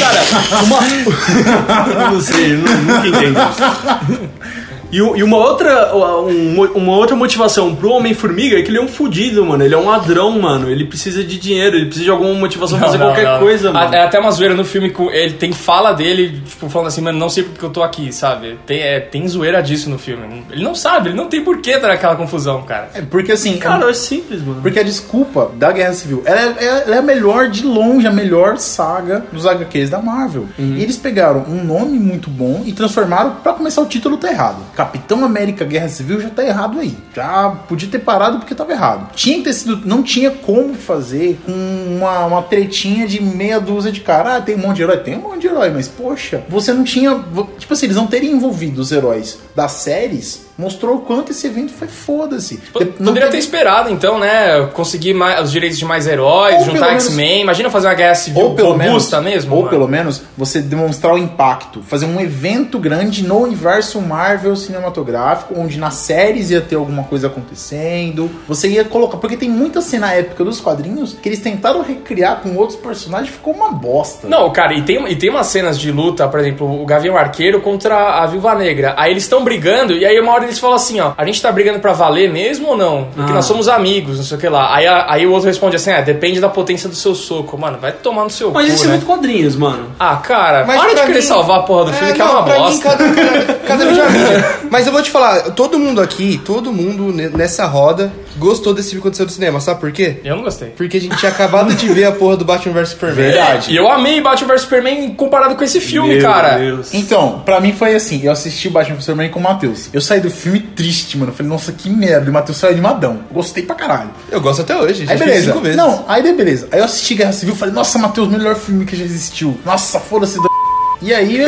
Cara, uma. eu não sei, eu nu- nunca entendo isso. E, e uma outra um- uma outra motivação pro Homem-Formiga é que ele é um fudido, mano. Ele é um ladrão, mano. Ele precisa de dinheiro, ele precisa de alguma motivação pra fazer Não, qualquer não. coisa, mano. É até uma zoeira no filme que ele tem fala dele, tipo, falando assim, mano, não sei porque eu tô aqui, sabe? Tem, é, tem zoeira disso no filme. Ele não sabe, ele não tem porquê dar aquela confusão, cara. É, porque assim, Cara, é simples, mano. Porque a desculpa da Guerra Civil ela é, ela é a melhor, de longe, a melhor saga dos HQs da Marvel. E eles pegaram um nome muito bom e transformaram, pra começar, o título tá errado. Capitão América Guerra Civil já tá errado aí. Já podia ter parado porque tava errado. Tinha que ter sido. Não tinha como fazer com uma, uma tretinha de meia dúzia de cara. Ah, tem um monte de herói? Tem um monte de herói, mas poxa, você não tinha. Tipo assim, eles não terem envolvido os heróis das séries. Mostrou o quanto esse evento foi foda-se. Poderia ter esperado, então, né? Conseguir mais, os direitos de mais heróis, Ou juntar menos- X-Men. Imagina fazer uma guerra civil ou pelo menos, robusta mesmo. ou mano. pelo menos você demonstrar o impacto, fazer um evento grande no universo Marvel cinematográfico, onde nas séries ia ter alguma coisa acontecendo. Você ia colocar, porque tem muita cena épica dos quadrinhos que eles tentaram recriar com outros personagens, ficou uma bosta. Não, cara, e tem, e tem umas cenas de luta, por exemplo, o Gavião Arqueiro contra a Viúva Negra. Aí eles estão brigando, e aí uma hora eles falam assim, ó, a gente tá brigando pra valer mesmo ou não? Porque Ah. nós somos amigos, não sei o que lá. Aí, a- aí o outro responde assim, é, depende da potência do seu soco. Mano, vai tomar no seu Mas cu, isso é né? muito quadrinhos, mano. Ah, cara, Mas para de querer mim- salvar a porra do filme, que é não, uma pra bosta. Mim, cada, cada, cada é uma mídia. Mas eu vou te falar, todo mundo aqui, todo mundo ne- nessa roda gostou desse filme que aconteceu no cinema. Sabe por quê? Eu não gostei. Porque a gente tinha acabado de ver a porra do Batman vs Superman. Verdade. E eu amei Batman vs Superman comparado com esse filme, Meu cara. Deus. Então, pra mim foi assim, eu assisti o Batman vs Superman com o Matheus. Eu saí do filme triste, mano. Eu falei, nossa, que merda. E o Matheus saiu animadão. Gostei pra caralho. Eu gosto até hoje, já Aí beleza. cinco vezes. Não, aí beleza. Aí eu assisti Guerra Civil e falei, nossa, Matheus, melhor filme que já existiu. Nossa, foda-se da. E aí.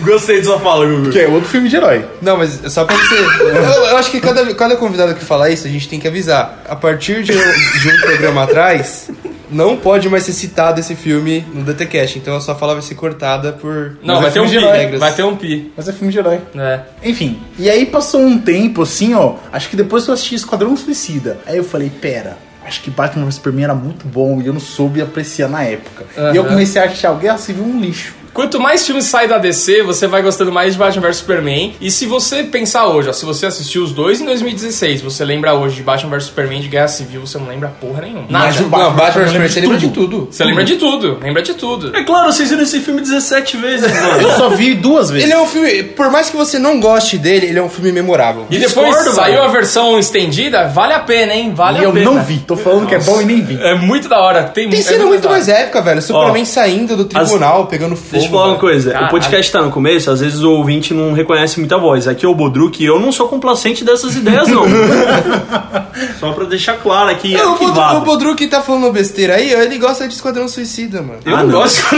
Gostei dessa fala, Gugu. que é outro filme de herói. Não, mas só pra você. eu, eu acho que cada, cada convidado que falar isso, a gente tem que avisar. A partir de, de um programa atrás, não pode mais ser citado esse filme no DTCast. Então a sua fala vai ser cortada por. Não, vai é ter um filme pi. de regras. Vai ter um pi. Mas é filme de herói. É. Enfim, e aí passou um tempo assim, ó. Acho que depois que eu assisti Esquadrão Suicida, aí eu falei, pera. Acho que Batman vs Superman era muito bom e eu não soube apreciar na época. E eu comecei a achar o Guerra Civil um lixo. Quanto mais filmes saem da DC, você vai gostando mais de Batman vs Superman. E se você pensar hoje, ó, se você assistiu os dois em 2016, você lembra hoje de Batman vs Superman de Guerra Civil, você não lembra porra nenhuma. Nada. Mas o Não, Batman Batman lembra vs de você lembra de tudo. Você lembra de tudo, lembra de tudo. É claro, vocês viram esse filme 17 vezes, mano. Eu só vi duas vezes. Ele é um filme, por mais que você não goste dele, ele é um filme memorável. E depois Discordo, saiu velho. a versão estendida, vale a pena, hein? Vale E a eu pena. não vi. Tô falando que é bom e nem vi. É muito da hora. Tem, Tem é cena muito mais épica, velho. Superman saindo do tribunal, pegando fogo. Deixa eu falar uma coisa. Caralho. O podcast tá no começo, às vezes o ouvinte não reconhece muita voz. Aqui é o Bodruk e eu não sou complacente dessas ideias, não. Só pra deixar claro aqui, Não, o, Bodru, o. Bodruk tá falando besteira aí, ele gosta de Esquadrão Suicida, mano. Eu Ah, não não. gosto.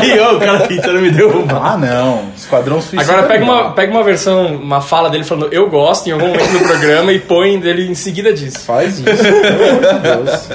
Aí, ó, o cara tentando me derrubar. Ah, não. Esquadrão Suicida. Agora pega não. uma, pega uma versão, uma fala dele falando eu gosto em algum momento do programa e põe dele em seguida disso. Faz isso. Pelo amor de Deus.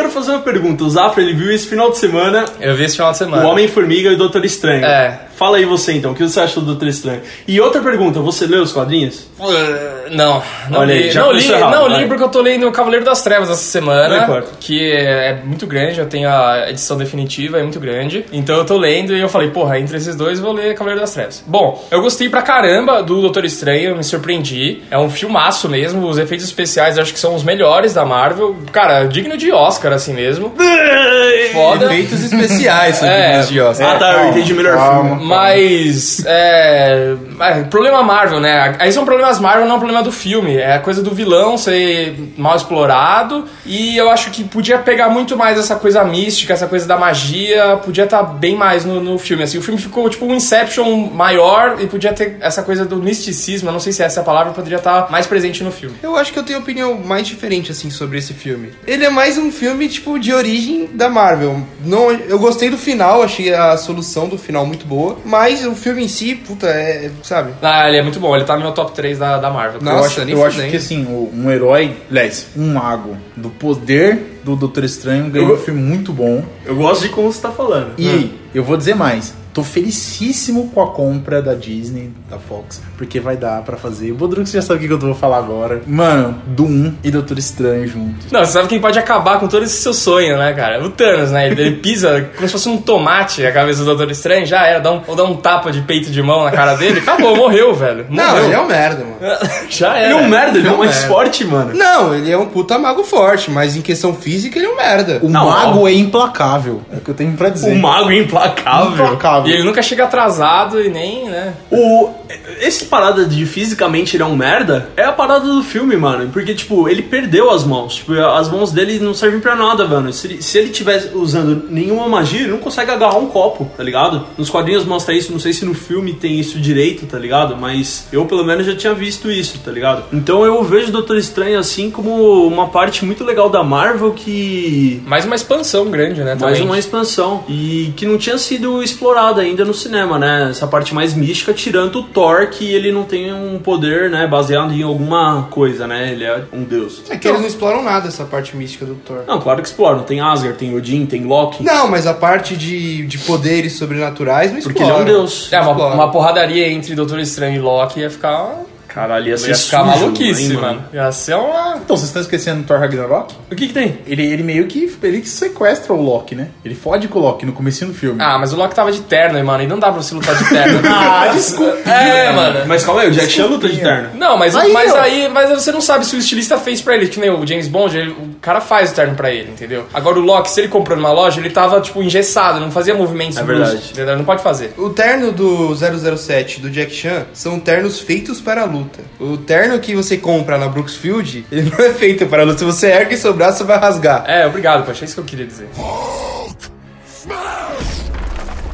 Quero fazer uma pergunta. O Zafra, ele viu esse final de semana Eu vi esse final de semana. o Homem-Formiga e o Doutor Estranho. É. Fala aí você, então. O que você achou do Doutor Estranho? E outra pergunta. Você leu os quadrinhos? Uh, Não, não Olha aí, li. já não li, errado, não vai. li porque eu tô lendo o Cavaleiro das Trevas essa Não semana, importa. que é, é muito grande, eu tenho a edição definitiva, é muito grande. Então eu tô lendo e eu falei, porra, entre esses dois eu vou ler Cavaleiro das Trevas. Bom, eu gostei pra caramba do Doutor Estranho, me surpreendi. É um filmaço mesmo, os efeitos especiais eu acho que são os melhores da Marvel. Cara, digno de Oscar assim mesmo. Foda. Efeitos especiais, são É. dignos de Oscar. ah, tá. Eu entendi melhor calma. filme. Mas, é, é, Problema Marvel, né? Aí são problemas Marvel, não é um problema do filme. É a coisa do vilão ser mal explorado. E eu acho que podia pegar muito mais essa coisa mística, essa coisa da magia. Podia estar bem mais no, no filme. Assim, o filme ficou tipo um Inception maior e podia ter essa coisa do misticismo. Eu não sei se essa é a palavra, poderia estar mais presente no filme. Eu acho que eu tenho opinião mais diferente, assim, sobre esse filme. Ele é mais um filme, tipo, de origem da Marvel. Não, eu gostei do final, achei a solução do final muito boa. Mas o filme em si, puta, é. Sabe? Ah, ele é muito bom. Ele tá no meu top 3 da, da Marvel. Nossa, eu acho, eu acho que assim, o- um herói, aliás, um mago do poder do Doutor Estranho ganhou Eu- um filme muito bom. Eu gosto de como você tá falando. E eu vou dizer mais. Tô felicíssimo com a compra da Disney, da Fox, porque vai dar pra fazer. O Bodruk já sabe o que que eu vou falar agora. Mano, Doom e Doutor Estranho juntos. Não, você sabe quem pode acabar com todo esse seu sonho, né, cara? O Thanos, né? Ele, ele pisa como se fosse um tomate a cabeça do Doutor Estranho, já era, dá um, ou dá um tapa de peito de mão na cara dele, acabou, morreu, velho. Não, Morreu. ele é um merda, mano. Já Ele era. é um merda, ele é Não o mais é. forte, mano. Não, ele é um puta mago forte, mas em questão física ele é um merda. O Não, mago é implacável. É o que eu tenho pra dizer. O mago é implacável. Implacável. E ele nunca chega atrasado e nem, né? O, esse parada de fisicamente ele é um merda é a parada do filme, mano. Porque, tipo, ele perdeu as mãos. Tipo, as mãos dele não servem pra nada, mano. Se ele, se ele tivesse usando nenhuma magia, ele não consegue agarrar um copo, tá ligado? Nos quadrinhos mostra isso, não sei se no filme tem isso direito, tá ligado? Mas eu, pelo menos, já tinha visto isso, tá ligado? Então eu vejo o Doutor Estranho assim como uma parte muito legal da Marvel que Mais uma expansão grande, né? mais também. uma expansão. E que não tinha sido explorada ainda no cinema, né? Essa parte mais mística, tirando o Thor, que ele não tem um poder, né? Baseado em alguma coisa, né? Ele é um deus. É que eles não exploram nada essa parte mística do Thor. Não, claro que exploram. Tem Asgard, tem Odin, tem Loki. Não, mas a parte de, de poderes sobrenaturais não Porque ele é um explora. deus. É, uma, Explora. uma porradaria entre Doutor Estranho e Loki ia ficar. Caralho, ia ser Ia ficar sujo, maluquice, hein, mano. Ia ser uma. Então, vocês estão esquecendo do Thor Ragnarok? O que que tem? Ele, ele meio que ele que sequestra o Loki, né? Ele fode com o Loki no comecinho do filme. Ah, mas o Loki tava de terno, hein, mano. E não dá pra você lutar de terno. Ah, desculpa. É, mano. Mas calma aí, o Jack Chan luta de terno. Não, mas Aí, mas aí mas você não sabe se o estilista fez pra ele, que nem o James Bond, ele- o cara faz o terno pra ele, entendeu? Agora o Loki, se ele comprou numa loja, ele tava, tipo, engessado, não fazia movimentos É verdade. entendeu? Não pode fazer. O terno do 007 do Jack Chan são ternos feitos para a luta. O terno que você compra na Brooksfield, ele não é feito para luta. Se você ergue seu braço, você vai rasgar. É, obrigado, poxa, é isso que eu queria dizer.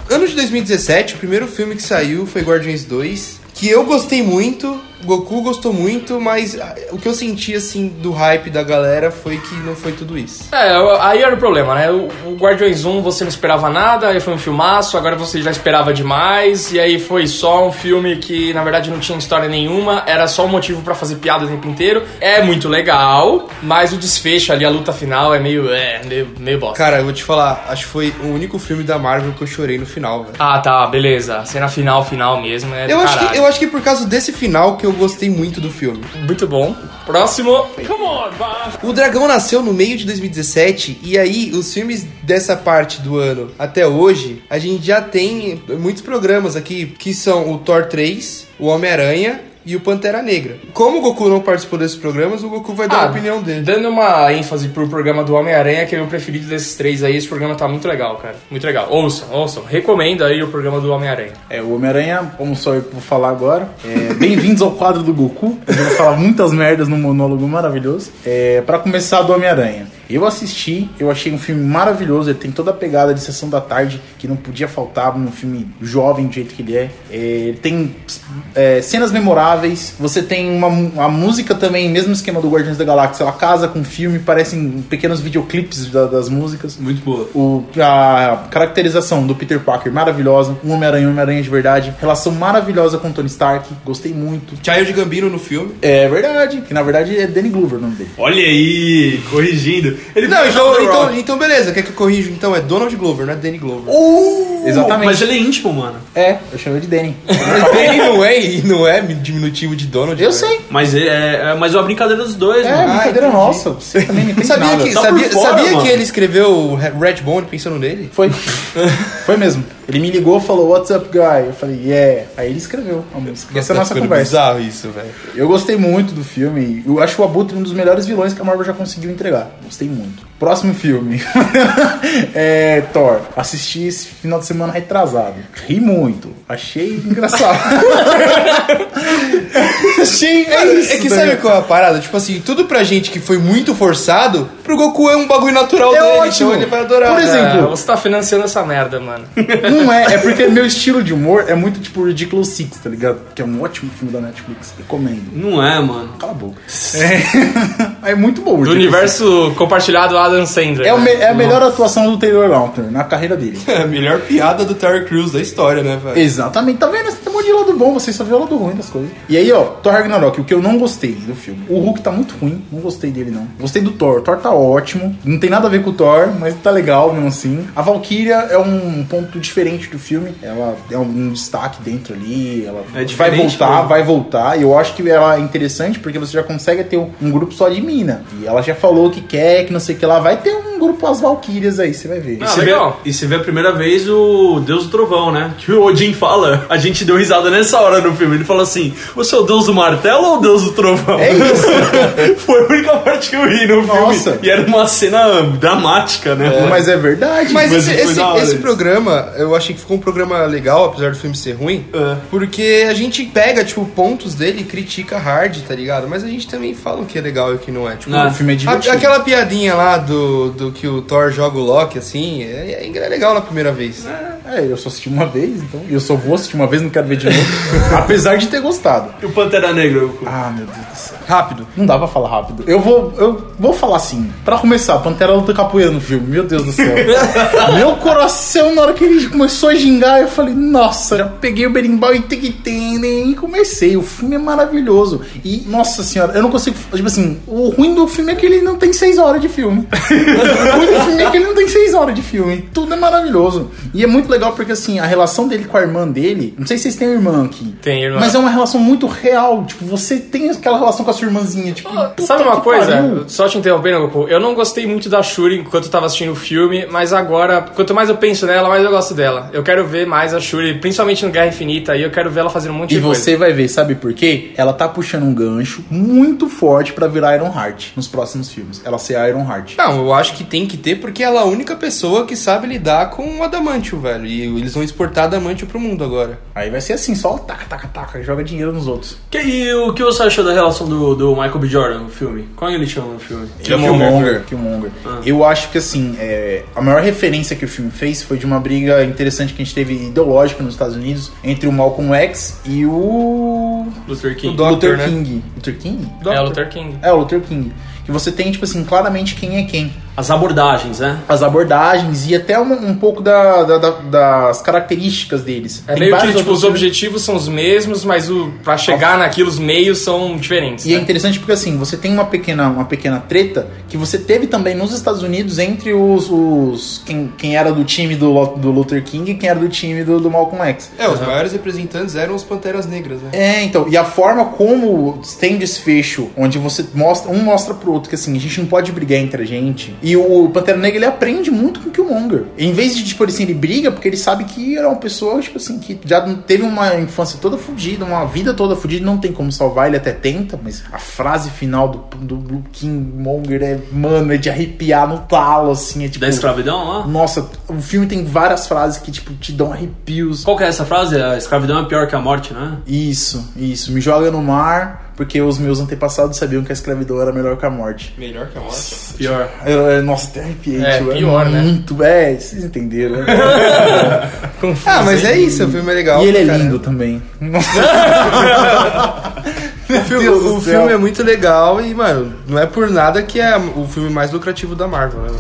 Ano de 2017, o primeiro filme que saiu foi Guardiões 2, que eu gostei muito, Goku gostou muito, mas ah, o que eu senti, assim, do hype da galera foi que não foi tudo isso. É, aí era o problema, né? O, Guardiões 1 você não esperava nada, aí foi um filmaço, agora você já esperava demais, e aí foi só um filme que na verdade não tinha história nenhuma, era só um motivo pra fazer piada o tempo inteiro. É muito legal, mas o desfecho ali, a luta final é meio. É, meio, meio bosta. Cara, eu vou te falar, acho que foi o único filme da Marvel que eu chorei no final, velho. Ah, tá, beleza. Cena final, final mesmo, é Eu acho, que, eu acho que por causa desse final que eu gostei muito do filme. Muito bom. Próximo. O Dragão nasceu no meio de 2017 e aí os filmes dessa parte do ano até hoje, a gente já tem muitos programas aqui que são o Thor 3, o Homem-Aranha e o Pantera Negra. Como o Goku não participou desses programas, o Goku vai dar a opinião dele. Dando uma ênfase pro programa do Homem-Aranha, que é o meu preferido desses três aí, esse programa tá muito legal, cara. Muito legal. Ouçam, ouçam. Recomendo aí o programa do Homem-Aranha. É, o Homem-Aranha, como só eu vou falar agora, é, bem-vindos ao quadro do Goku. Eu vou falar muitas merdas num monólogo maravilhoso. É, para começar, do Homem-Aranha. Eu assisti, eu achei um filme maravilhoso. Ele tem toda a pegada de sessão da tarde que não podia faltar num filme jovem do jeito que ele é. É, ele tem é, cenas memoráveis. Você tem uma a música também, mesmo esquema do Guardiões da Galáxia. Ela casa com o filme, parecem pequenos videoclipes da- das músicas. Muito boa. O, a caracterização do Peter Parker maravilhosa, um Homem-Aranha, um Homem-Aranha de verdade, relação maravilhosa com o Tony Stark, gostei muito. Child Gambino no filme. É verdade, que na verdade é Danny Glover o nome dele. Olha aí, corrigindo. Ele Não, então, então, então beleza, quer que eu corrija? Então é Donald Glover, não é Danny Glover. Exatamente. Mas ele é íntimo, mano. É, eu chamo de Danny. Danny não é, não é diminutivo de Donald. eu velho. sei. Mas é, é, mas é uma brincadeira dos dois, É, mano. brincadeira entendi. nossa. Você também não entende Sabia nada. que, Tá sabia, fora, sabia que ele escreveu o Redbone pensando nele? Foi. Foi mesmo. Ele me ligou e falou, What's up, guy? Eu falei, yeah. Aí ele escreveu a música. Essa é a nossa conversa. bizarro isso, velho. Eu gostei muito do filme. Eu acho o Abutre um dos melhores vilões que a Marvel já conseguiu entregar. Gostei muito. Próximo filme. é Thor. Assisti esse final de semana retrasado. Ri muito. Achei engraçado. Achei. É, isso, é que sabe qual é a parada? Tipo assim, tudo pra gente que foi muito forçado, pro Goku é um bagulho natural É dele, ótimo. então ele vai adorar. Por exemplo, É, você tá financiando essa merda, mano. Não é, é porque meu estilo de humor é muito tipo Ridiculous Six, tá ligado? Que é um ótimo filme da Netflix. Recomendo. Não é, mano. Cala a boca. É, é muito bom. o Do Ridiculous Six. universo compartilhado Adam Sandler. É, o me- né? é a melhor atuação do Taylor Lautner na carreira dele. É a melhor piada do Terry Crews da história, né, velho? Exatamente, tá vendo? Você tem um monte de lado bom, você só vê o lado ruim das coisas. E aí, ó, Thor Ragnarok, o que eu não gostei do filme. O Hulk tá muito ruim, não gostei dele não. Gostei do Thor, o Thor tá ótimo, não tem nada a ver com o Thor, mas tá legal mesmo assim. A Valkyria é um ponto diferente do filme, ela é um destaque dentro ali, ela É vai diferente voltar, mesmo. vai voltar. E eu acho que ela é interessante porque você já consegue ter um, um grupo só de mina. E ela já falou que quer, que não sei o que lá, vai ter um grupo as Valkyrias aí, você vai ver. Ah, se vê, legal. e se vê a primeira vez o Deus do Trovão, né? Que o Odin fala. A gente deu risada nessa hora no filme. Ele fala assim: Você é o Deus do martelo ou o Deus do trovão? É isso. Foi a única parte que eu ri no Nossa. filme. E era uma cena dramática, né? Mas é verdade. Mas, Mas esse, esse- esse programa, eu achei que ficou um programa legal, apesar do filme ser ruim. É. Porque a gente pega, tipo, pontos dele e critica hard, tá ligado? Mas a gente também fala o que é legal e o que não é. Tipo, Não, o filme é divertido. a- aquela piadinha lá do, do que o Thor joga o Loki, assim, é, é legal na primeira vez. É, eu só assisti uma vez, então. E eu só vou assistir uma vez, não quero ver de novo. Apesar de ter gostado. E o Pantera Negra? eu- Ah, meu Deus do céu. Rápido. Não dá pra falar rápido. Eu vou, eu vou falar assim. Pra começar, Pantera luta capoeira no filme. Meu Deus do céu. Meu coração, na hora que ele começou a gingar, eu falei, nossa, já peguei o berimbau e tic-tem, e comecei. O filme é maravilhoso. E, nossa senhora, eu não consigo. Tipo assim, o ruim do filme é que ele não tem seis horas de filme. o ruim do filme é que ele não tem seis horas de filme. Tudo é maravilhoso. E é muito legal porque, assim, a relação dele com a irmã dele. Não sei se vocês têm irmã aqui. Tem irmã. Mas é uma relação muito real. Tipo, você tem aquela relação com a sua irmãzinha. Tipo, Sabe uma coisa? pariu. Só te interrompendo, Goku. Eu não gostei muito da Shuri enquanto eu tava assistindo o filme, mas agora, quanto mais eu penso nela, mais eu gosto dela. Eu quero ver mais a Shuri, principalmente no Guerra Infinita, aí eu quero ver ela fazendo um monte E de coisa. você vai ver, sabe por quê? Ela tá puxando um gancho muito forte pra virar Iron Heart nos próximos filmes. Ela ser a Iron Heart. Não, eu acho que tem que ter, porque ela é a única pessoa que sabe lidar com o Adamantio, velho. E eles vão exportar Adamantio pro mundo agora. Aí vai ser assim, só taca, taca, taca, joga dinheiro nos outros. Que, e o que você achou da relação do, do Michael B. Jordan no filme? Como ele chama no filme? Killmonger. Killmonger. Eu acho que assim, é, a maior referência que o filme fez foi de uma briga interessante que a gente teve ideológica nos Estados Unidos entre o Malcolm X e o Luther King. O Dr. Luther né? King. Luther King? É o Luther King. É, o Luther King. Que você tem, tipo assim, claramente quem é quem. As abordagens, né? As abordagens e até um, um pouco da, da- da- das características deles. É Tem meio que tipo, os objetivos são os mesmos, mas o para chegar naquilo os meios são diferentes. E é né? interessante porque assim, você tem uma pequena, uma pequena treta que você teve também nos Estados Unidos entre os. os quem, quem era do time do, do Luther King e quem era do time do, do Malcolm X. É, os maiores representantes eram os Panteras Negras, né? É, então, e a forma como tem desfecho, onde você mostra, um mostra pro outro que assim, a gente não pode brigar entre a gente. E o Pantera Negra ele aprende muito com o Killmonger. Em vez de, tipo assim, ele briga porque ele sabe que era uma pessoa, tipo assim, que já teve uma infância toda fodida, uma vida toda fodida, não tem como salvar, ele até tenta, mas a frase final do, do, do Killmonger é, mano, é de arrepiar no talo, assim, é tipo. Da escravidão lá? Nossa, o filme tem várias frases que, tipo, te dão arrepios. Qual que é essa frase? A escravidão é pior que a morte, né? Isso, isso. Me joga no mar, porque os meus antepassados sabiam que a escravidão era melhor que a morte. Melhor que a morte. Pior. Eu, eu- nossa, até arrepiei. É, tio, pior, né? Muito, é, vocês entenderam. né? Ah, mas é isso, o filme é legal. e ele é cara. lindo também. O filme, o filme é muito legal e, mano, não é por nada que é o filme mais lucrativo da Marvel, né?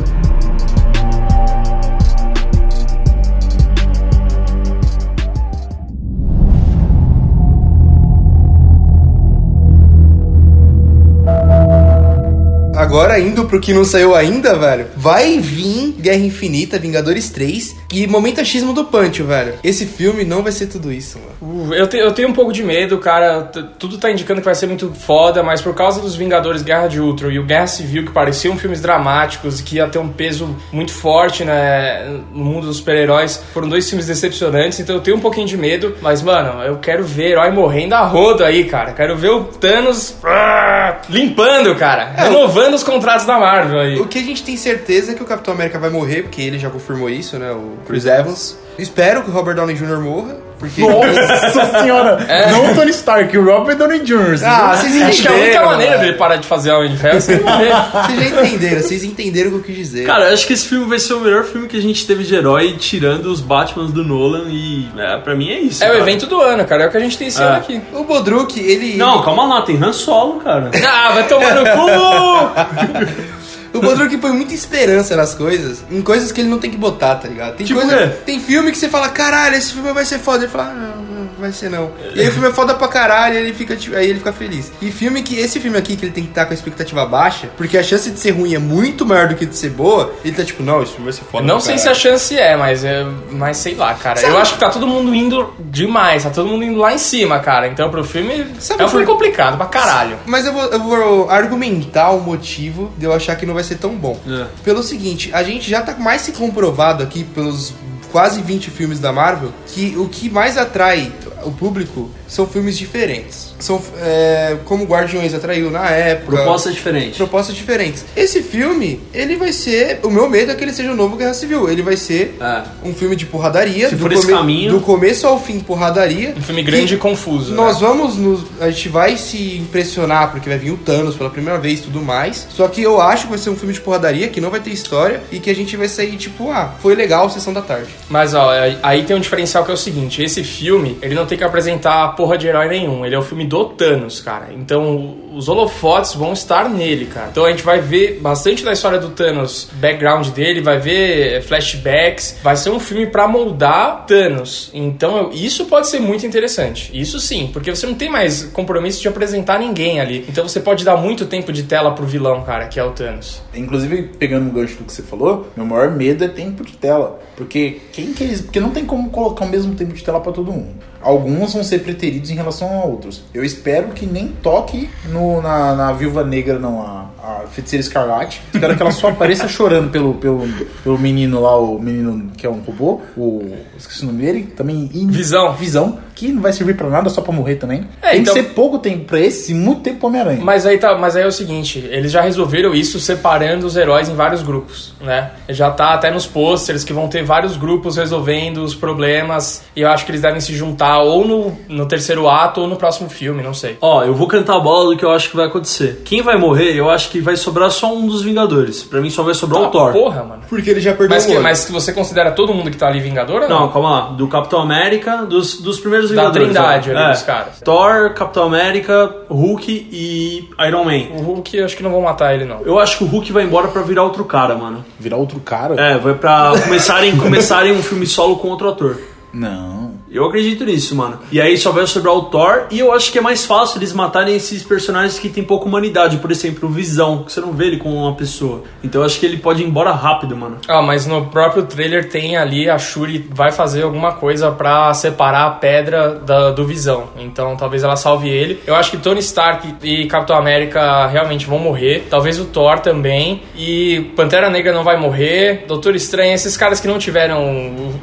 Agora, indo pro que não saiu ainda, velho, vai vir Guerra Infinita, Vingadores 3 e Momento Achismo do Punch, velho. Esse filme não vai ser tudo isso, mano. Uh, Eu, te- eu tenho um pouco de medo, cara. Tudo tá indicando que vai ser muito foda, mas por causa dos Vingadores Guerra de Ultron e o Guerra Civil, que pareciam filmes dramáticos, que ia ter um peso muito forte né, no mundo dos super-heróis, foram dois filmes decepcionantes, então eu tenho um pouquinho de medo. Mas, mano, eu quero ver herói morrendo a rodo aí, cara. Quero ver o Thanos ah, limpando, cara. Renovando os contratos da Marvel aí. O que a gente tem certeza é que o Capitão América vai morrer, porque ele já confirmou isso, né? O Chris Evans. Espero que o Robert Downey Jr. morra, porque. Nossa senhora! Não o Tony Stark, o Robert Downey Jr. Ah, vocês Acho que a única entenderam. maneira dele parar de fazer Homem de Ferro é. Vocês já entenderam, vocês entenderam o que eu quis dizer. Cara, eu acho que esse filme vai ser o melhor filme que a gente teve de herói, tirando os Batmans do Nolan e é, pra mim é isso. É o cara. evento do ano, cara. É o que a gente tem esse É. ano aqui. o Bodruk, ele. Não, calma lá, tem Han Solo, cara. Ah, vai tomar no cu! O Bodruk põe muita esperança nas coisas, em coisas que ele não tem que botar, tá ligado? Tem Tipo coisa. Tem filme que você fala, caralho, esse filme vai ser foda. Ele fala, ah, não, não vai ser não. E aí o filme é foda pra caralho, e ele fica, tipo, aí ele fica feliz. E filme que. Esse filme aqui, que ele tem que estar com a expectativa baixa, porque a chance de ser ruim é muito maior do que de ser boa, ele tá tipo, não, esse filme vai ser foda. Não pra sei se a caralho. chance é, mas, é, mas sei lá, cara. Sabe- Eu acho que tá todo mundo indo demais, tá todo mundo indo lá em cima, cara. Então pro filme Sabe é um filme por- complicado pra caralho. Mas eu vou, eu vou argumentar o motivo de eu achar que não vai ser tão bom. É. Pelo seguinte, a gente já tá mais se comprovado aqui pelos quase 20 filmes da Marvel que o que mais atrai o público são filmes diferentes. São é, como Guardiões atraiu na época. Proposta diferente. Propostas diferentes. Esse filme, ele vai ser. O meu medo é que ele seja o novo Guerra Civil. Ele vai ser É. um filme de porradaria. Se do for esse caminho- Do começo ao fim, porradaria. Um filme grande Que e confuso. nós né? vamos nos. A gente vai se impressionar porque vai vir o Thanos pela primeira vez e tudo mais. Só que eu acho que vai ser um filme de porradaria, que não vai ter história e que a gente vai sair tipo, ah, foi legal, sessão da tarde. Mas ó, aí tem um diferencial que é o seguinte: esse filme, ele não tem que apresentar porra de herói nenhum. Ele é o filme do Thanos, cara. Então os holofotes vão estar nele, cara. Então a gente vai ver bastante da história do Thanos, background dele, vai ver flashbacks. Vai ser um filme pra moldar Thanos. Então isso pode ser muito interessante. Isso sim, porque você não tem mais compromisso de apresentar ninguém ali. Então você pode dar muito tempo de tela pro vilão, cara, que é o Thanos. Inclusive, pegando um gancho do que você falou, meu maior medo é tempo de tela. Porque quem que eles. Porque não tem como colocar o mesmo tempo de tela pra todo mundo. Alguns vão ser preteridos em relação a outros. Eu espero que nem toque no, na, na Viúva Negra, não, a, a Feiticeira Escarlate. Espero que ela só apareça chorando pelo, pelo, pelo menino lá, o menino que é um robô. O. Esqueci o nome dele. Também. in- Visão. Visão. Que não vai servir pra nada, só pra morrer também. É, tem então- que ser pouco tempo pra esse e muito tempo pro Homem-Aranha. Mas aí, tá, mas aí é o seguinte, eles já resolveram isso separando os heróis em vários grupos, né? Já tá até nos posters que vão ter vários grupos resolvendo os problemas e eu acho que eles devem se juntar ou no, no terceiro ato ou no próximo filme, não sei. Ó, eu vou cantar a bola do que eu acho que vai acontecer. Quem vai morrer, eu acho que vai sobrar só um dos Vingadores. Pra mim só vai sobrar o Ah, Thor. Porra, mano. Porque ele já perdeu Mas, o que, olho. mas que você considera todo mundo que tá ali Vingador ou não? Não, calma lá. Do Capitão América, dos, dos primeiros Da Vingadores. trindade ó. ali É. dos caras. Thor, Capitão América, Hulk e Iron Man. O Hulk, eu acho que não vão matar ele, não. Eu acho que o Hulk vai embora pra virar outro cara, mano. Virar outro cara? É, vai pra começarem, começarem um filme solo com outro ator. Não. Eu acredito nisso, mano. E aí só vai sobrar o Thor. E eu acho que é mais fácil eles matarem esses personagens que tem pouca humanidade. Por exemplo, o Visão, que você não vê ele como uma pessoa. Então eu acho que ele pode ir embora rápido, mano. Ah, mas no próprio trailer tem ali a Shuri vai fazer alguma coisa pra separar a pedra da- do Visão. Então talvez ela salve ele. Eu acho que Tony Stark e Capitão América realmente vão morrer. Talvez o Thor também. E Pantera Negra não vai morrer. Doutor Estranho, esses caras que não tiveram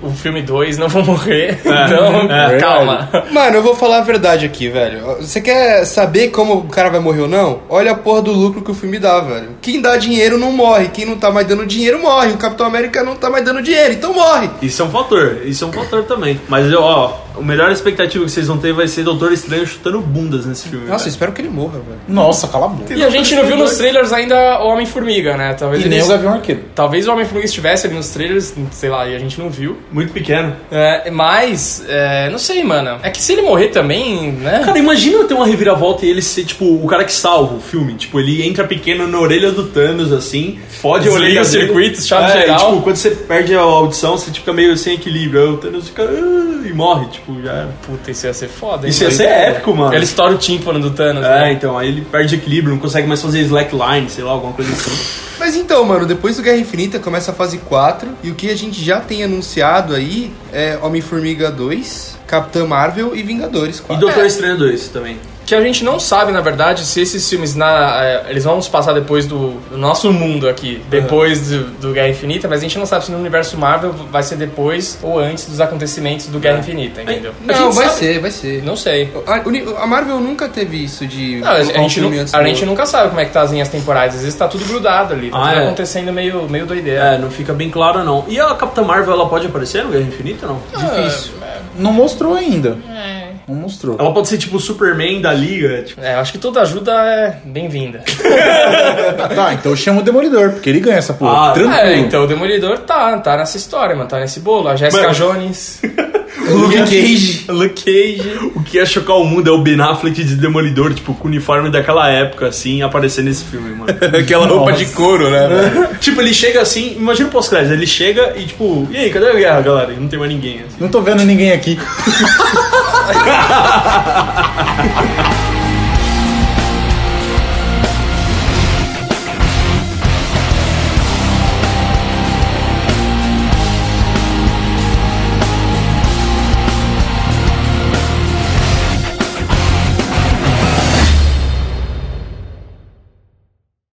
o, o filme 2 não vão morrer. então, é. calma. Mano, eu vou falar a verdade aqui, velho. Você quer saber como o cara vai morrer ou não? Olha a porra do lucro que o filme dá, velho. Quem dá dinheiro não morre. Quem não tá mais dando dinheiro morre. O Capitão América não tá mais dando dinheiro, então morre. Isso é um fator. Isso é um fator também. Mas eu, ó, a melhor expectativa que vocês vão ter vai ser Doutor Estranho chutando bundas nesse filme. Nossa, espero que ele morra, velho. Nossa, cala a boca. E a gente não viu nos trailers ainda o Homem-Formiga, né? Talvez E nem eles- o Gavião Arqueiro. Talvez o Homem-Formiga estivesse ali nos trailers, sei lá, e a gente não viu. Muito pequeno. É, mas, é, não sei, mano. É que se ele morrer também, né? Cara, imagina ter uma reviravolta e ele ser, tipo, o cara que salva o filme. Tipo, ele entra pequeno na orelha do Thanos, assim, fode a orelha os dele. circuitos, chave é, geral. E, tipo, quando você perde a audição, você fica meio sem equilíbrio. Aí o Thanos fica... "Ah", e morre, tipo, já era. Puta, isso ia ser foda, hein? Isso ia ser épico, mano. Ele estoura o tímpano do Thanos, É, né? então, aí ele perde equilíbrio, não consegue mais fazer slackline, sei lá, alguma coisa assim. Mas então, mano, depois do Guerra Infinita começa a fase 4. E o que a gente já tem anunciado aí é Homem-Formiga 2, Capitã Marvel e Vingadores E 4. Doutor Estranho 2 também. Que a gente não sabe, na verdade, se esses filmes na, é, eles vão se passar depois do, do nosso mundo aqui, depois do, do Guerra Infinita, mas a gente não sabe se no universo Marvel vai ser depois ou antes dos acontecimentos do Guerra Infinita, entendeu? A Não, vai sabe- ser, vai ser. Não sei. A, a Marvel nunca teve isso de. Não, a, gente, filme nu- antes a gente nunca sabe como é que tá as linhas temporais. Às vezes tá tudo grudado ali. Tá Ah, tudo é? acontecendo meio, meio doideira. É, não fica bem claro, não. E a Capitã Marvel, ela pode aparecer no Guerra Infinita, não? Difícil. Não mostrou ainda. Não mostrou. Ela pode ser, tipo, o Superman da Liga, tipo... É, eu acho que toda ajuda é bem-vinda. Tá, então chama o Demolidor, porque ele ganha essa porra. Ah, Tranquilo. É, então o Demolidor tá, tá nessa história, mano. Tá nesse bolo. A Jessica Mano. Jones. Luke Cage. Luke Cage. O que ia chocar o mundo é o Ben Affleck de Demolidor, tipo, com o uniforme daquela época, assim, aparecer nesse filme, mano. Aquela roupa de couro, né? tipo, ele chega assim, imagina o pós-crédito, ele chega e tipo, e aí, cadê a guerra, galera? E não tem mais ninguém. Assim. Não tô vendo ninguém aqui. ha ha ha ha ha ha